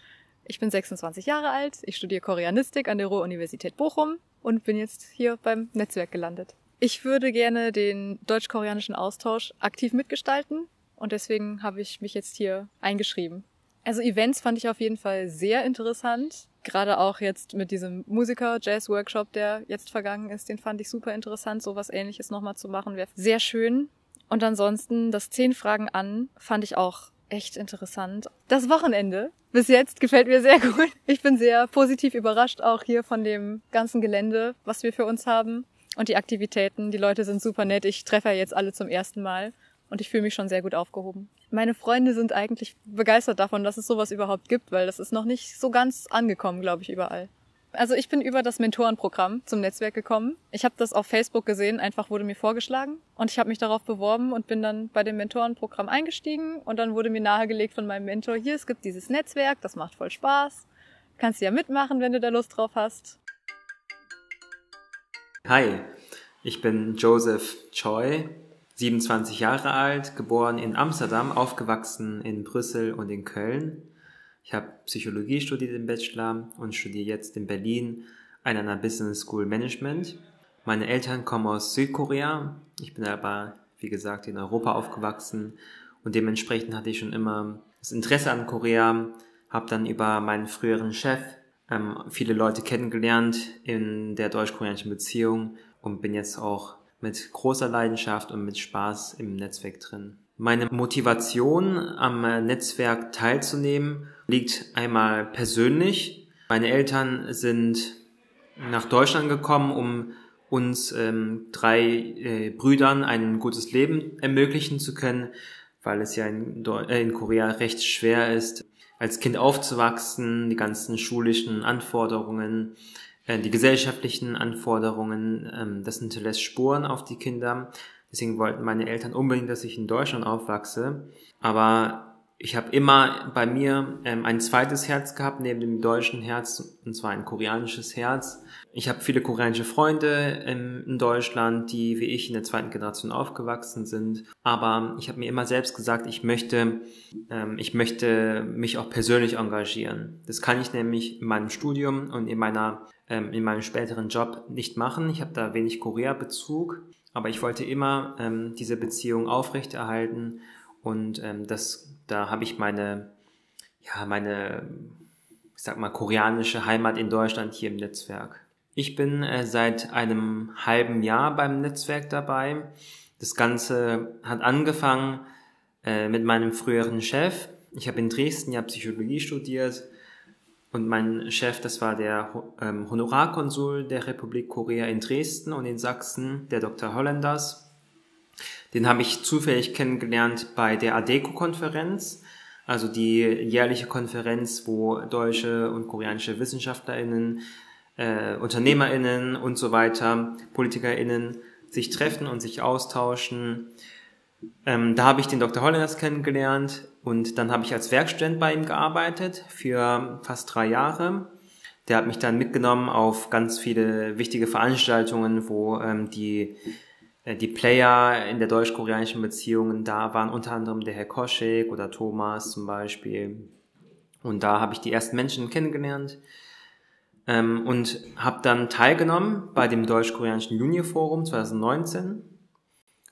ich bin 26 Jahre alt, ich studiere Koreanistik an der Ruhr-Universität Bochum und bin jetzt hier beim Netzwerk gelandet. Ich würde gerne den deutsch-koreanischen Austausch aktiv mitgestalten und deswegen habe ich mich jetzt hier eingeschrieben. Also Events fand ich auf jeden Fall sehr interessant. Gerade auch jetzt mit diesem Musiker-Jazz-Workshop, der jetzt vergangen ist, den fand ich super interessant. So was ähnliches nochmal zu machen, wäre sehr schön. Und ansonsten das Zehn Fragen an fand ich auch echt interessant. Das Wochenende bis jetzt gefällt mir sehr gut. Ich bin sehr positiv überrascht auch hier von dem ganzen Gelände, was wir für uns haben und die Aktivitäten. Die Leute sind super nett. Ich treffe ja jetzt alle zum ersten Mal und ich fühle mich schon sehr gut aufgehoben. Meine Freunde sind eigentlich begeistert davon, dass es sowas überhaupt gibt, weil das ist noch nicht so ganz angekommen, glaube ich, überall. Also ich bin über das Mentorenprogramm zum Netzwerk gekommen. Ich habe das auf Facebook gesehen, einfach wurde mir vorgeschlagen und ich habe mich darauf beworben und bin dann bei dem Mentorenprogramm eingestiegen und dann wurde mir nahegelegt von meinem Mentor, hier, es gibt dieses Netzwerk, das macht voll Spaß. Kannst du ja mitmachen, wenn du da Lust drauf hast. Hi, ich bin Joseph Choi, 27 Jahre alt, geboren in Amsterdam, aufgewachsen in Brüssel und in Köln. Ich habe Psychologie studiert im Bachelor und studiere jetzt in Berlin an einer Business School Management. Meine Eltern kommen aus Südkorea. Ich bin aber, wie gesagt, in Europa aufgewachsen und dementsprechend hatte ich schon immer das Interesse an Korea, habe dann über meinen früheren Chef ähm, viele Leute kennengelernt in der deutsch-koreanischen Beziehung und bin jetzt auch mit großer Leidenschaft und mit Spaß im Netzwerk drin. Meine Motivation am Netzwerk teilzunehmen liegt einmal persönlich. Meine Eltern sind nach Deutschland gekommen, um uns ähm, drei äh, Brüdern ein gutes Leben ermöglichen zu können, weil es ja in, äh, in Korea recht schwer ist, als Kind aufzuwachsen, die ganzen schulischen Anforderungen äh, die gesellschaftlichen Anforderungen, ähm, das hinterlässt Spuren auf die Kinder. Deswegen wollten meine Eltern unbedingt, dass ich in Deutschland aufwachse. Aber ich habe immer bei mir ähm, ein zweites Herz gehabt, neben dem deutschen Herz, und zwar ein koreanisches Herz. Ich habe viele koreanische Freunde ähm, in Deutschland, die wie ich in der zweiten Generation aufgewachsen sind. Aber ich habe mir immer selbst gesagt, ich möchte, ähm, ich möchte mich auch persönlich engagieren. Das kann ich nämlich in meinem Studium und in meiner ähm, in meinem späteren Job nicht machen. Ich habe da wenig Korea-Bezug, aber ich wollte immer ähm, diese Beziehung aufrechterhalten und ähm, das, da habe ich meine, ja, meine, ich sag mal, koreanische Heimat in Deutschland hier im Netzwerk. Ich bin äh, seit einem halben Jahr beim Netzwerk dabei. Das Ganze hat angefangen äh, mit meinem früheren Chef. Ich habe in Dresden ja Psychologie studiert und mein Chef, das war der ähm, Honorarkonsul der Republik Korea in Dresden und in Sachsen, der Dr. Hollanders. Den habe ich zufällig kennengelernt bei der ADECO-Konferenz, also die jährliche Konferenz, wo deutsche und koreanische WissenschaftlerInnen, äh, UnternehmerInnen und so weiter, PolitikerInnen sich treffen und sich austauschen. Ähm, da habe ich den Dr. Hollanders kennengelernt und dann habe ich als Werkstudent bei ihm gearbeitet für fast drei Jahre. Der hat mich dann mitgenommen auf ganz viele wichtige Veranstaltungen, wo ähm, die die Player in der deutsch-koreanischen Beziehungen da waren, unter anderem der Herr Koschek oder Thomas zum Beispiel. Und da habe ich die ersten Menschen kennengelernt ähm, und habe dann teilgenommen bei dem deutsch-koreanischen Junior Forum 2019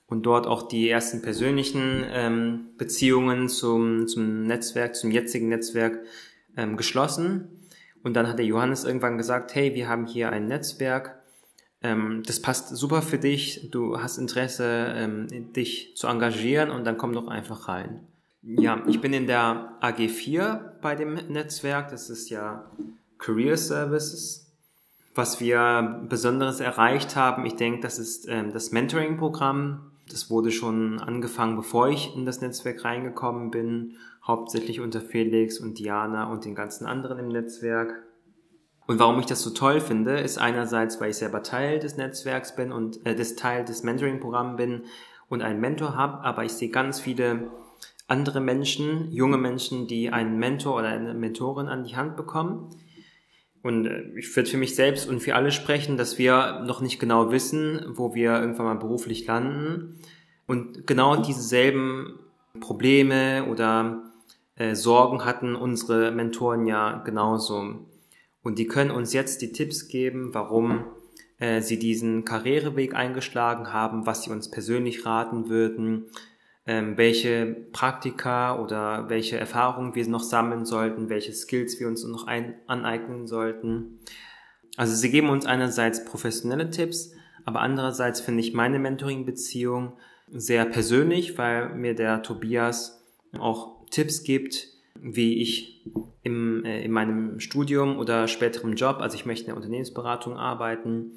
und dort auch die ersten persönlichen ähm, Beziehungen zum, zum Netzwerk, zum jetzigen Netzwerk ähm, geschlossen. Und dann hat der Johannes irgendwann gesagt, hey, wir haben hier ein Netzwerk, ähm, das passt super für dich, du hast Interesse, ähm, dich zu engagieren und dann komm doch einfach rein. Ja, ich bin in der AG4 bei dem Netzwerk, das ist ja Career Services. Was wir Besonderes erreicht haben, ich denke, das ist ähm, das Mentoring-Programm. Das wurde schon angefangen, bevor ich in das Netzwerk reingekommen bin, hauptsächlich unter Felix und Diana und den ganzen anderen im Netzwerk. Und warum ich das so toll finde, ist einerseits, weil ich selber Teil des Netzwerks bin und äh, des Teil des Mentoring-Programms bin und einen Mentor habe, aber ich sehe ganz viele andere Menschen, junge Menschen, die einen Mentor oder eine Mentorin an die Hand bekommen. Und äh, ich würde für mich selbst und für alle sprechen, dass wir noch nicht genau wissen, wo wir irgendwann mal beruflich landen. Und genau dieselben Probleme oder äh, Sorgen hatten unsere Mentoren ja genauso. Und die können uns jetzt die Tipps geben, warum äh, sie diesen Karriereweg eingeschlagen haben, was sie uns persönlich raten würden, ähm, welche Praktika oder welche Erfahrungen wir noch sammeln sollten, welche Skills wir uns noch ein aneignen sollten. Also sie geben uns einerseits professionelle Tipps, aber andererseits finde ich meine Mentoring-Beziehung sehr persönlich, weil mir der Tobias auch Tipps gibt, wie ich im, äh, in meinem Studium oder späterem Job, also ich möchte in der Unternehmensberatung arbeiten,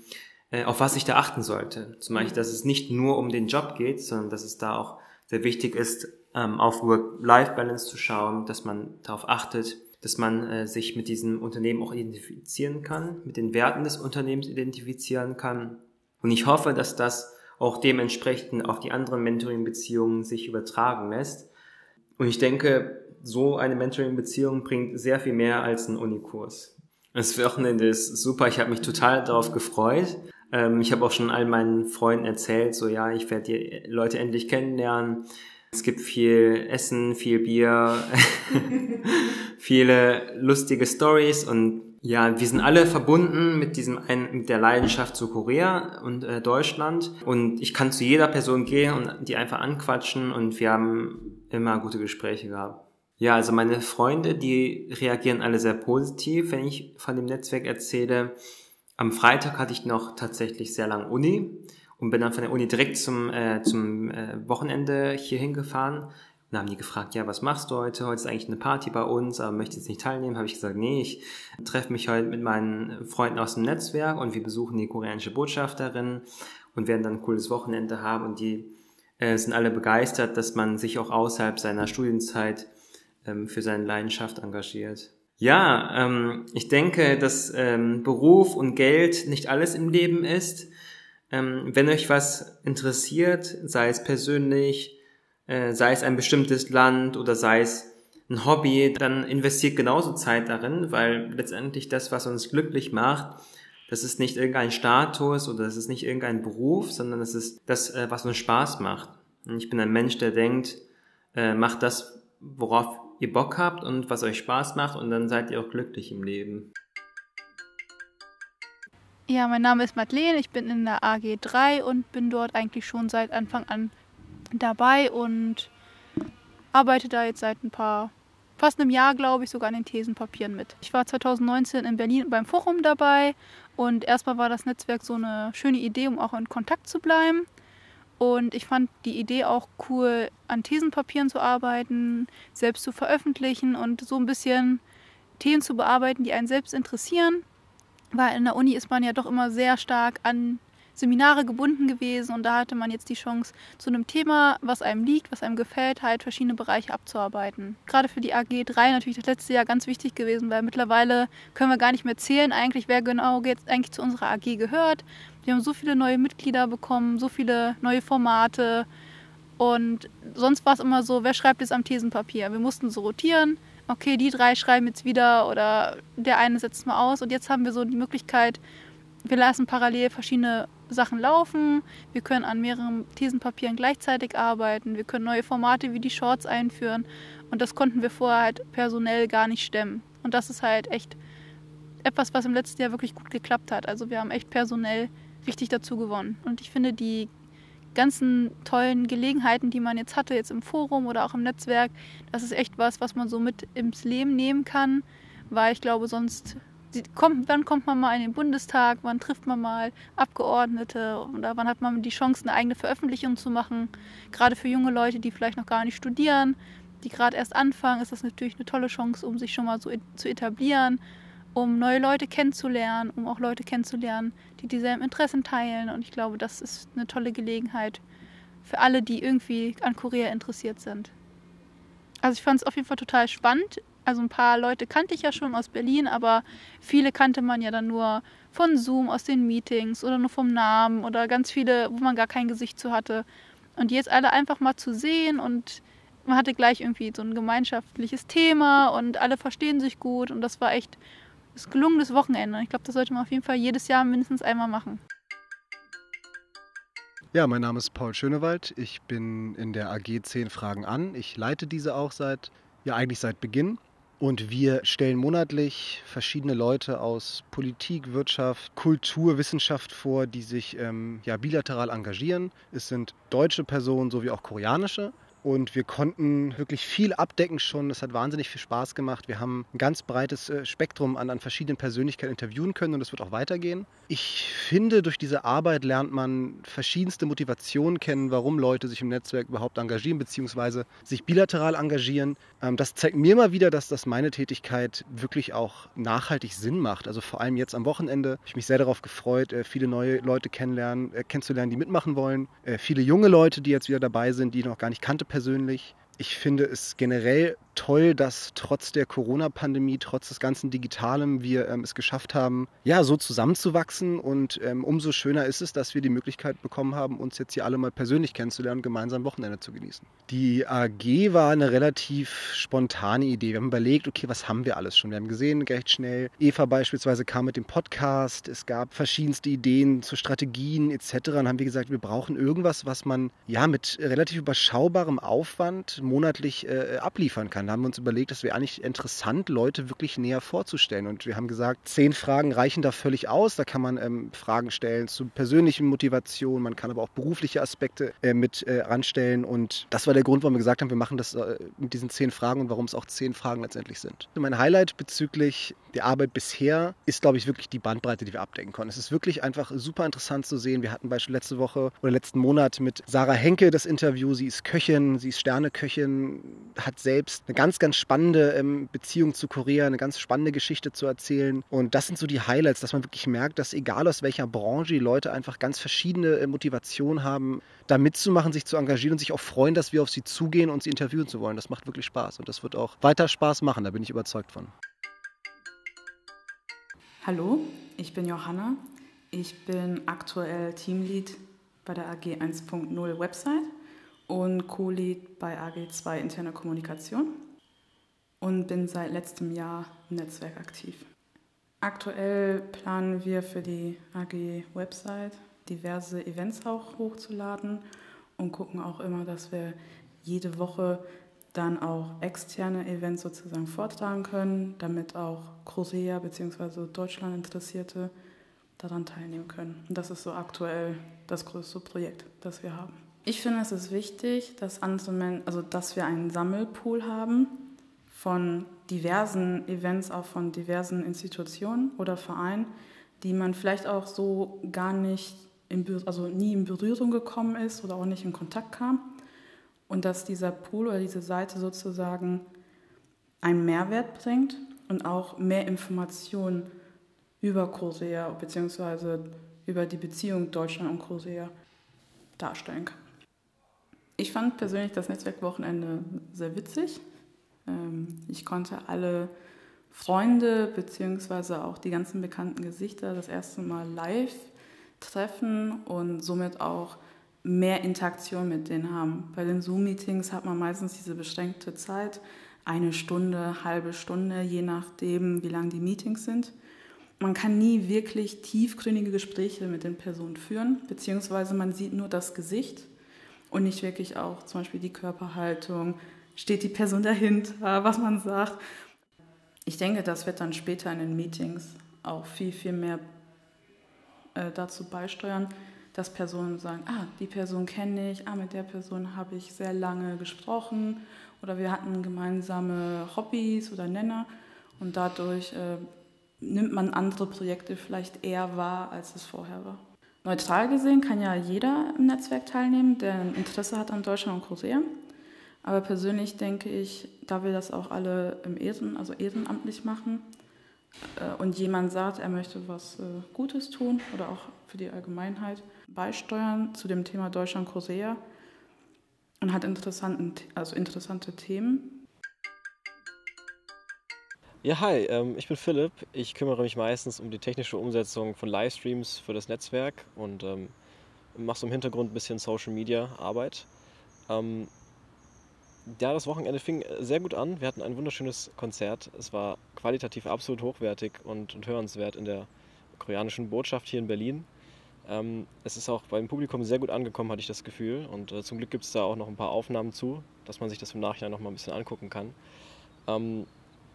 äh, auf was ich da achten sollte. Zum Beispiel, dass es nicht nur um den Job geht, sondern dass es da auch sehr wichtig ist, ähm, auf Work-Life-Balance zu schauen, dass man darauf achtet, dass man äh, sich mit diesem Unternehmen auch identifizieren kann, mit den Werten des Unternehmens identifizieren kann. Und ich hoffe, dass das auch dementsprechend auf die anderen Mentoring-Beziehungen sich übertragen lässt. Und ich denke, so eine Mentoring-Beziehung bringt sehr viel mehr als ein Unikurs. Das Wochenende ist super, ich habe mich total darauf gefreut. Ähm, ich habe auch schon all meinen Freunden erzählt, so ja, ich werde die Leute endlich kennenlernen. Es gibt viel Essen, viel Bier, viele lustige Stories und ja, wir sind alle verbunden mit diesem mit der Leidenschaft zu Korea und äh, Deutschland und ich kann zu jeder Person gehen und die einfach anquatschen und wir haben immer gute Gespräche gehabt. Ja, also meine Freunde, die reagieren alle sehr positiv, wenn ich von dem Netzwerk erzähle. Am Freitag hatte ich noch tatsächlich sehr lang Uni und bin dann von der Uni direkt zum, äh, zum äh, Wochenende hier hingefahren. Dann haben die gefragt, ja, was machst du heute? Heute ist eigentlich eine Party bei uns, aber möchtest nicht teilnehmen? Habe ich gesagt, nee, ich treffe mich heute mit meinen Freunden aus dem Netzwerk und wir besuchen die koreanische Botschafterin und werden dann ein cooles Wochenende haben und die äh, sind alle begeistert, dass man sich auch außerhalb seiner Studienzeit ähm, für seine Leidenschaft engagiert. Ja, ähm, ich denke, dass ähm, Beruf und Geld nicht alles im Leben ist. Ähm, wenn euch was interessiert, sei es persönlich, äh, sei es ein bestimmtes Land oder sei es ein Hobby, dann investiert genauso Zeit darin, weil letztendlich das, was uns glücklich macht, das ist nicht irgendein Status oder das ist nicht irgendein Beruf, sondern das ist das, äh, was uns Spaß macht. Und ich bin ein Mensch, der denkt, äh, macht das, worauf ihr Bock habt und was euch Spaß macht und dann seid ihr auch glücklich im Leben. Ja, mein Name ist Madeleine, ich bin in der AG 3 und bin dort eigentlich schon seit Anfang an dabei und arbeite da jetzt seit ein paar, fast einem Jahr, glaube ich, sogar an den Thesenpapieren mit. Ich war 2019 in Berlin beim Forum dabei und erstmal war das Netzwerk so eine schöne Idee, um auch in Kontakt zu bleiben. Und ich fand die Idee auch cool, an Thesenpapieren zu arbeiten, selbst zu veröffentlichen und so ein bisschen Themen zu bearbeiten, die einen selbst interessieren. Weil in der Uni ist man ja doch immer sehr stark an Seminare gebunden gewesen und da hatte man jetzt die Chance, zu einem Thema, was einem liegt, was einem gefällt, halt verschiedene Bereiche abzuarbeiten. Gerade für die AG 3 natürlich das letzte Jahr ganz wichtig gewesen, weil mittlerweile können wir gar nicht mehr zählen, eigentlich, wer genau jetzt eigentlich zu unserer AG gehört. Wir haben so viele neue Mitglieder bekommen, so viele neue Formate. Und sonst war es immer so, wer schreibt jetzt am Thesenpapier? Wir mussten so rotieren. Okay, die drei schreiben jetzt wieder oder der eine setzt mal aus. Und jetzt haben wir so die Möglichkeit, wir lassen parallel verschiedene Sachen laufen. Wir können an mehreren Thesenpapieren gleichzeitig arbeiten. Wir können neue Formate wie die Shorts einführen. Und das konnten wir vorher halt personell gar nicht stemmen. Und das ist halt echt etwas, was im letzten Jahr wirklich gut geklappt hat. Also wir haben echt personell richtig dazu gewonnen. Und ich finde, die ganzen tollen Gelegenheiten, die man jetzt hatte, jetzt im Forum oder auch im Netzwerk, das ist echt was, was man so mit ins Leben nehmen kann, weil ich glaube, sonst kommt, wann kommt man mal in den Bundestag, wann trifft man mal Abgeordnete oder wann hat man die Chance, eine eigene Veröffentlichung zu machen. Gerade für junge Leute, die vielleicht noch gar nicht studieren, die gerade erst anfangen, ist das natürlich eine tolle Chance, um sich schon mal so zu etablieren um neue Leute kennenzulernen, um auch Leute kennenzulernen, die dieselben Interessen teilen. Und ich glaube, das ist eine tolle Gelegenheit für alle, die irgendwie an Korea interessiert sind. Also ich fand es auf jeden Fall total spannend. Also ein paar Leute kannte ich ja schon aus Berlin, aber viele kannte man ja dann nur von Zoom, aus den Meetings oder nur vom Namen oder ganz viele, wo man gar kein Gesicht zu hatte. Und jetzt alle einfach mal zu sehen und man hatte gleich irgendwie so ein gemeinschaftliches Thema und alle verstehen sich gut und das war echt ist gelungenes Wochenende. Ich glaube, das sollte man auf jeden Fall jedes Jahr mindestens einmal machen. Ja, mein Name ist Paul Schönewald. Ich bin in der AG 10 Fragen an. Ich leite diese auch seit, ja eigentlich seit Beginn. Und wir stellen monatlich verschiedene Leute aus Politik, Wirtschaft, Kultur, Wissenschaft vor, die sich ähm, ja, bilateral engagieren. Es sind deutsche Personen sowie auch koreanische. Und wir konnten wirklich viel abdecken schon. Es hat wahnsinnig viel Spaß gemacht. Wir haben ein ganz breites äh, Spektrum an, an verschiedenen Persönlichkeiten interviewen können und es wird auch weitergehen. Ich finde, durch diese Arbeit lernt man verschiedenste Motivationen kennen, warum Leute sich im Netzwerk überhaupt engagieren bzw. sich bilateral engagieren. Ähm, das zeigt mir mal wieder, dass das meine Tätigkeit wirklich auch nachhaltig Sinn macht. Also vor allem jetzt am Wochenende habe ich mich sehr darauf gefreut, äh, viele neue Leute kennenlernen, äh, kennenzulernen, die mitmachen wollen. Viele junge Leute, die jetzt wieder dabei sind, die ich noch gar nicht kannte persönlich. Ich finde es generell toll, dass trotz der Corona-Pandemie, trotz des ganzen Digitalem, wir ähm, es geschafft haben, ja, so zusammenzuwachsen. Und ähm, umso schöner ist es, dass wir die Möglichkeit bekommen haben, uns jetzt hier alle mal persönlich kennenzulernen und gemeinsam Wochenende zu genießen. Die AG war eine relativ spontane Idee. Wir haben überlegt, okay, was haben wir alles schon? Wir haben gesehen, recht schnell, Eva beispielsweise kam mit dem Podcast. Es gab verschiedenste Ideen zu Strategien etc. Und haben wir gesagt, wir brauchen irgendwas, was man ja mit relativ überschaubarem Aufwand monatlich äh, abliefern kann. Da haben wir uns überlegt, es wäre eigentlich interessant, Leute wirklich näher vorzustellen. Und wir haben gesagt, zehn Fragen reichen da völlig aus. Da kann man ähm, Fragen stellen zu persönlichen Motivationen, man kann aber auch berufliche Aspekte äh, mit äh, ranstellen. Und das war der Grund, warum wir gesagt haben, wir machen das äh, mit diesen zehn Fragen und warum es auch zehn Fragen letztendlich sind. Mein Highlight bezüglich der Arbeit bisher ist, glaube ich, wirklich die Bandbreite, die wir abdecken konnten. Es ist wirklich einfach super interessant zu sehen. Wir hatten beispielsweise letzte Woche oder letzten Monat mit Sarah Henke das Interview. Sie ist Köchin, sie ist Sterneköchin, hat selbst eine ganz, ganz spannende ähm, Beziehung zu Korea, eine ganz spannende Geschichte zu erzählen. Und das sind so die Highlights, dass man wirklich merkt, dass egal aus welcher Branche die Leute einfach ganz verschiedene äh, Motivationen haben, da mitzumachen, sich zu engagieren und sich auch freuen, dass wir auf sie zugehen und sie interviewen zu wollen. Das macht wirklich Spaß und das wird auch weiter Spaß machen, da bin ich überzeugt von. Hallo, ich bin Johanna. Ich bin aktuell Teamlead bei der AG 1.0 Website und Co-Lead bei AG2 Interne Kommunikation und bin seit letztem Jahr im Netzwerk aktiv. Aktuell planen wir für die AG Website diverse Events auch hochzuladen und gucken auch immer, dass wir jede Woche dann auch externe Events sozusagen vortragen können, damit auch Korea bzw. Deutschland Interessierte daran teilnehmen können. Und das ist so aktuell das größte Projekt, das wir haben. Ich finde, es ist wichtig, dass, andere also dass wir einen Sammelpool haben von diversen Events, auch von diversen Institutionen oder Vereinen, die man vielleicht auch so gar nicht, in, also nie in Berührung gekommen ist oder auch nicht in Kontakt kam und dass dieser Pool oder diese Seite sozusagen einen Mehrwert bringt und auch mehr Informationen über Korea bzw. über die Beziehung Deutschland und Korea darstellen kann. Ich fand persönlich das Netzwerkwochenende sehr witzig. Ähm, ich konnte alle Freunde bzw. auch die ganzen bekannten Gesichter das erste Mal live treffen und somit auch mehr Interaktion mit denen haben. Bei den Zoom-Meetings hat man meistens diese beschränkte Zeit, eine Stunde, halbe Stunde, je nachdem, wie lang die Meetings sind. Man kann nie wirklich tiefgründige Gespräche mit den Personen führen, beziehungsweise man sieht nur das Gesicht und nicht wirklich auch zum Beispiel die Körperhaltung, steht die Person dahinter, was man sagt. Ich denke, das wird dann später in den Meetings auch viel, viel mehr äh, dazu beisteuern, dass Personen sagen, ah, die Person kenne ich, ah, mit der Person habe ich sehr lange gesprochen oder wir hatten gemeinsame Hobbys oder Nenner und dadurch äh, nimmt man andere Projekte vielleicht eher wahr, als es vorher war. Neutral gesehen kann ja jeder im Netzwerk teilnehmen, der ein Interesse hat an Deutschland und Korea. Aber persönlich denke ich, da wir das auch alle im Ehren, also ehrenamtlich machen, äh, und jemand sagt, er möchte was äh, Gutes tun oder auch für die Allgemeinheit beisteuern zu dem Thema Deutschland-Korea und hat interessanten, also interessante Themen. Ja, hi, ähm, ich bin Philipp. Ich kümmere mich meistens um die technische Umsetzung von Livestreams für das Netzwerk und ähm, mache so im Hintergrund ein bisschen Social Media Arbeit. Ähm, ja, das Wochenende fing sehr gut an. Wir hatten ein wunderschönes Konzert. Es war qualitativ absolut hochwertig und, und hörenswert in der koreanischen Botschaft hier in Berlin. Ähm, es ist auch beim Publikum sehr gut angekommen, hatte ich das Gefühl. Und äh, zum Glück gibt es da auch noch ein paar Aufnahmen zu, dass man sich das im Nachhinein noch mal ein bisschen angucken kann. Ähm,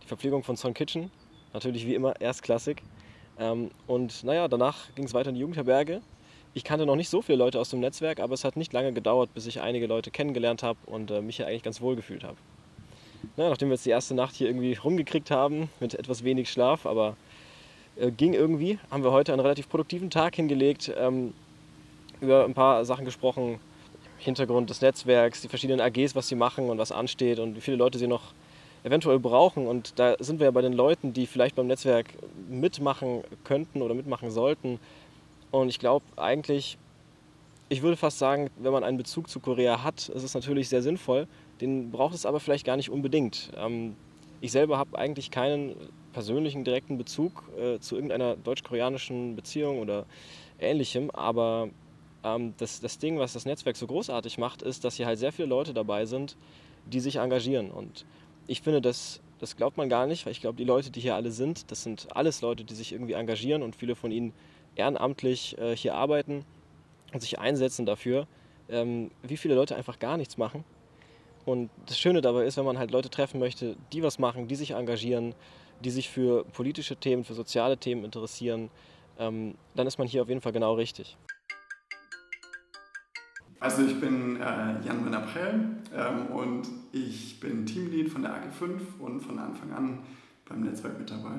die Verpflegung von Son Kitchen, natürlich wie immer erstklassig. Ähm, und naja, danach ging es weiter in die Jugendherberge. ich kannte noch nicht so viele Leute aus dem Netzwerk, aber es hat nicht lange gedauert, bis ich einige Leute kennengelernt habe und äh, mich hier eigentlich ganz wohl gefühlt habe. Na, nachdem wir jetzt die erste Nacht hier irgendwie rumgekriegt haben, mit etwas wenig Schlaf, aber äh, ging irgendwie, haben wir heute einen relativ produktiven Tag hingelegt, ähm, über ein paar Sachen gesprochen, Hintergrund des Netzwerks, die verschiedenen AGs, was sie machen und was ansteht und wie viele Leute sie noch eventuell brauchen. Und da sind wir ja bei den Leuten, die vielleicht beim Netzwerk mitmachen könnten oder mitmachen sollten. Und ich glaube eigentlich, ich würde fast sagen, wenn man einen Bezug zu Korea hat, ist es natürlich sehr sinnvoll. Den braucht es aber vielleicht gar nicht unbedingt. Ähm, ich selber habe eigentlich keinen persönlichen direkten Bezug äh, zu irgendeiner deutsch-koreanischen Beziehung oder ähnlichem, aber ähm, das, das Ding, was das Netzwerk so großartig macht, ist, dass hier halt sehr viele Leute dabei sind, die sich engagieren. Und ich finde, das, das glaubt man gar nicht, weil ich glaube, die Leute, die hier alle sind, das sind alles Leute, die sich irgendwie engagieren und viele von ihnen ehrenamtlich äh, hier arbeiten und sich einsetzen dafür, ähm, wie viele Leute einfach gar nichts machen. Und das Schöne dabei ist, wenn man halt Leute treffen möchte, die was machen, die sich engagieren, die sich für politische Themen, für soziale Themen interessieren, ähm, dann ist man hier auf jeden Fall genau richtig. Also ich bin äh, Jan Van April ähm, und ich bin Teamlead von der AG5 und von Anfang an beim Netzwerk mit dabei.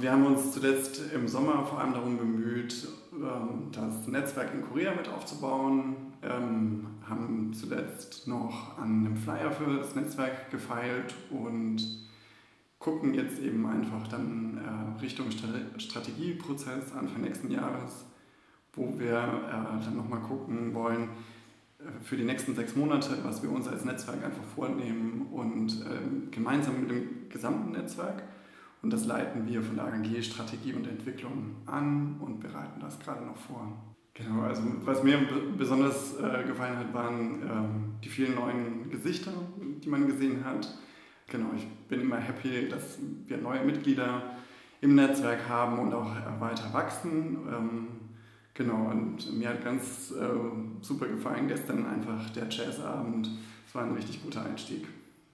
Wir haben uns zuletzt im Sommer vor allem darum bemüht, ähm, das Netzwerk in Korea mit aufzubauen, ähm, haben zuletzt noch an einem Flyer für das Netzwerk gefeilt und gucken jetzt eben einfach dann äh, Richtung Strategieprozess Anfang nächsten Jahres wo wir äh, dann nochmal gucken wollen äh, für die nächsten sechs Monate, was wir uns als Netzwerk einfach vornehmen und äh, gemeinsam mit dem gesamten Netzwerk. Und das leiten wir von der AG Strategie und Entwicklung an und bereiten das gerade noch vor. Genau, also was mir besonders äh, gefallen hat, waren ähm, die vielen neuen Gesichter, die man gesehen hat. Genau, ich bin immer happy, dass wir neue Mitglieder im Netzwerk haben und auch äh, weiter wachsen. Ähm, Genau, und mir hat ganz äh, super gefallen gestern einfach der Jazzabend. Es war ein richtig guter Einstieg.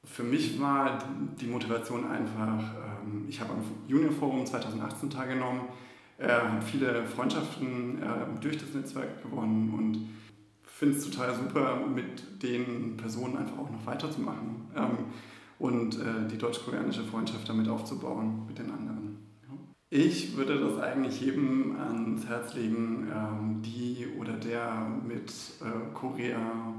Für mich war die Motivation einfach, ähm, ich habe am Junior Forum 2018 teilgenommen, äh, viele Freundschaften äh, durch das Netzwerk gewonnen und finde es total super, mit den Personen einfach auch noch weiterzumachen ähm, und äh, die deutsch-koreanische Freundschaft damit aufzubauen mit den anderen. Ich würde das eigentlich jedem ans Herz legen, ähm, die oder der mit äh, Korea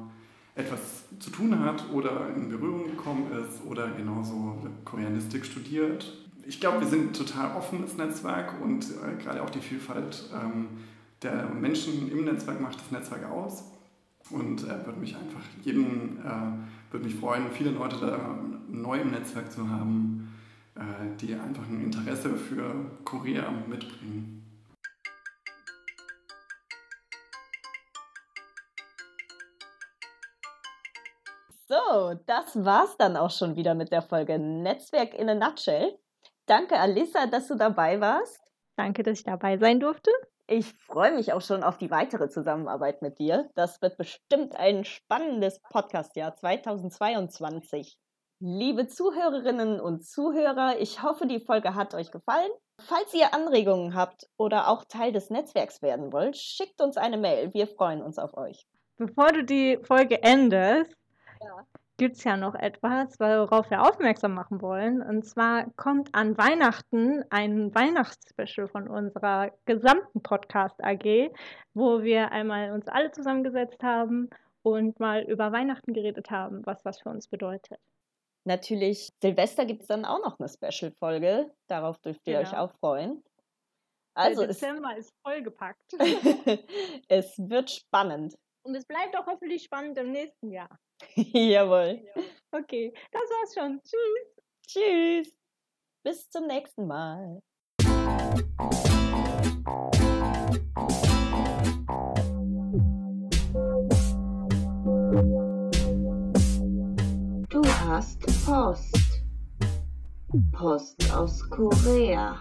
etwas zu tun hat oder in Berührung gekommen ist oder genauso Koreanistik studiert. Ich glaube, wir sind ein total offenes Netzwerk und äh, gerade auch die Vielfalt ähm, der Menschen im Netzwerk macht das Netzwerk aus. Und äh, würde mich einfach jedem, äh, würde mich freuen, viele Leute da neu im Netzwerk zu haben äh, die einfach ein Interesse für Korea mitbringen. So, das war's dann auch schon wieder mit der Folge Netzwerk in a Nutshell. Danke, Alissa, dass du dabei warst. Danke, dass ich dabei sein durfte. Ich freue mich auch schon auf die weitere Zusammenarbeit mit dir. Das wird bestimmt ein spannendes Podcastjahr 2022. Liebe Zuhörerinnen und Zuhörer, ich hoffe, die Folge hat euch gefallen. Falls ihr Anregungen habt oder auch Teil des Netzwerks werden wollt, schickt uns eine Mail. Wir freuen uns auf euch. Bevor du die Folge endest, ja. Gibt es ja noch etwas, worauf wir aufmerksam machen wollen. Und zwar kommt an Weihnachten ein Weihnachtsspecial von unserer gesamten Podcast AG, wo wir einmal uns alle zusammengesetzt haben und mal über Weihnachten geredet haben, was was für uns bedeutet. Natürlich, Silvester gibt es dann auch noch eine Special-Folge. Darauf dürft ihr genau. euch auch freuen. Also Der Dezember es, ist vollgepackt. es wird spannend. Und es bleibt auch hoffentlich spannend im nächsten Jahr. Jawohl. Okay, das war's schon. Tschüss. Tschüss. Bis zum nächsten Mal. Du hast Post. Post aus Korea.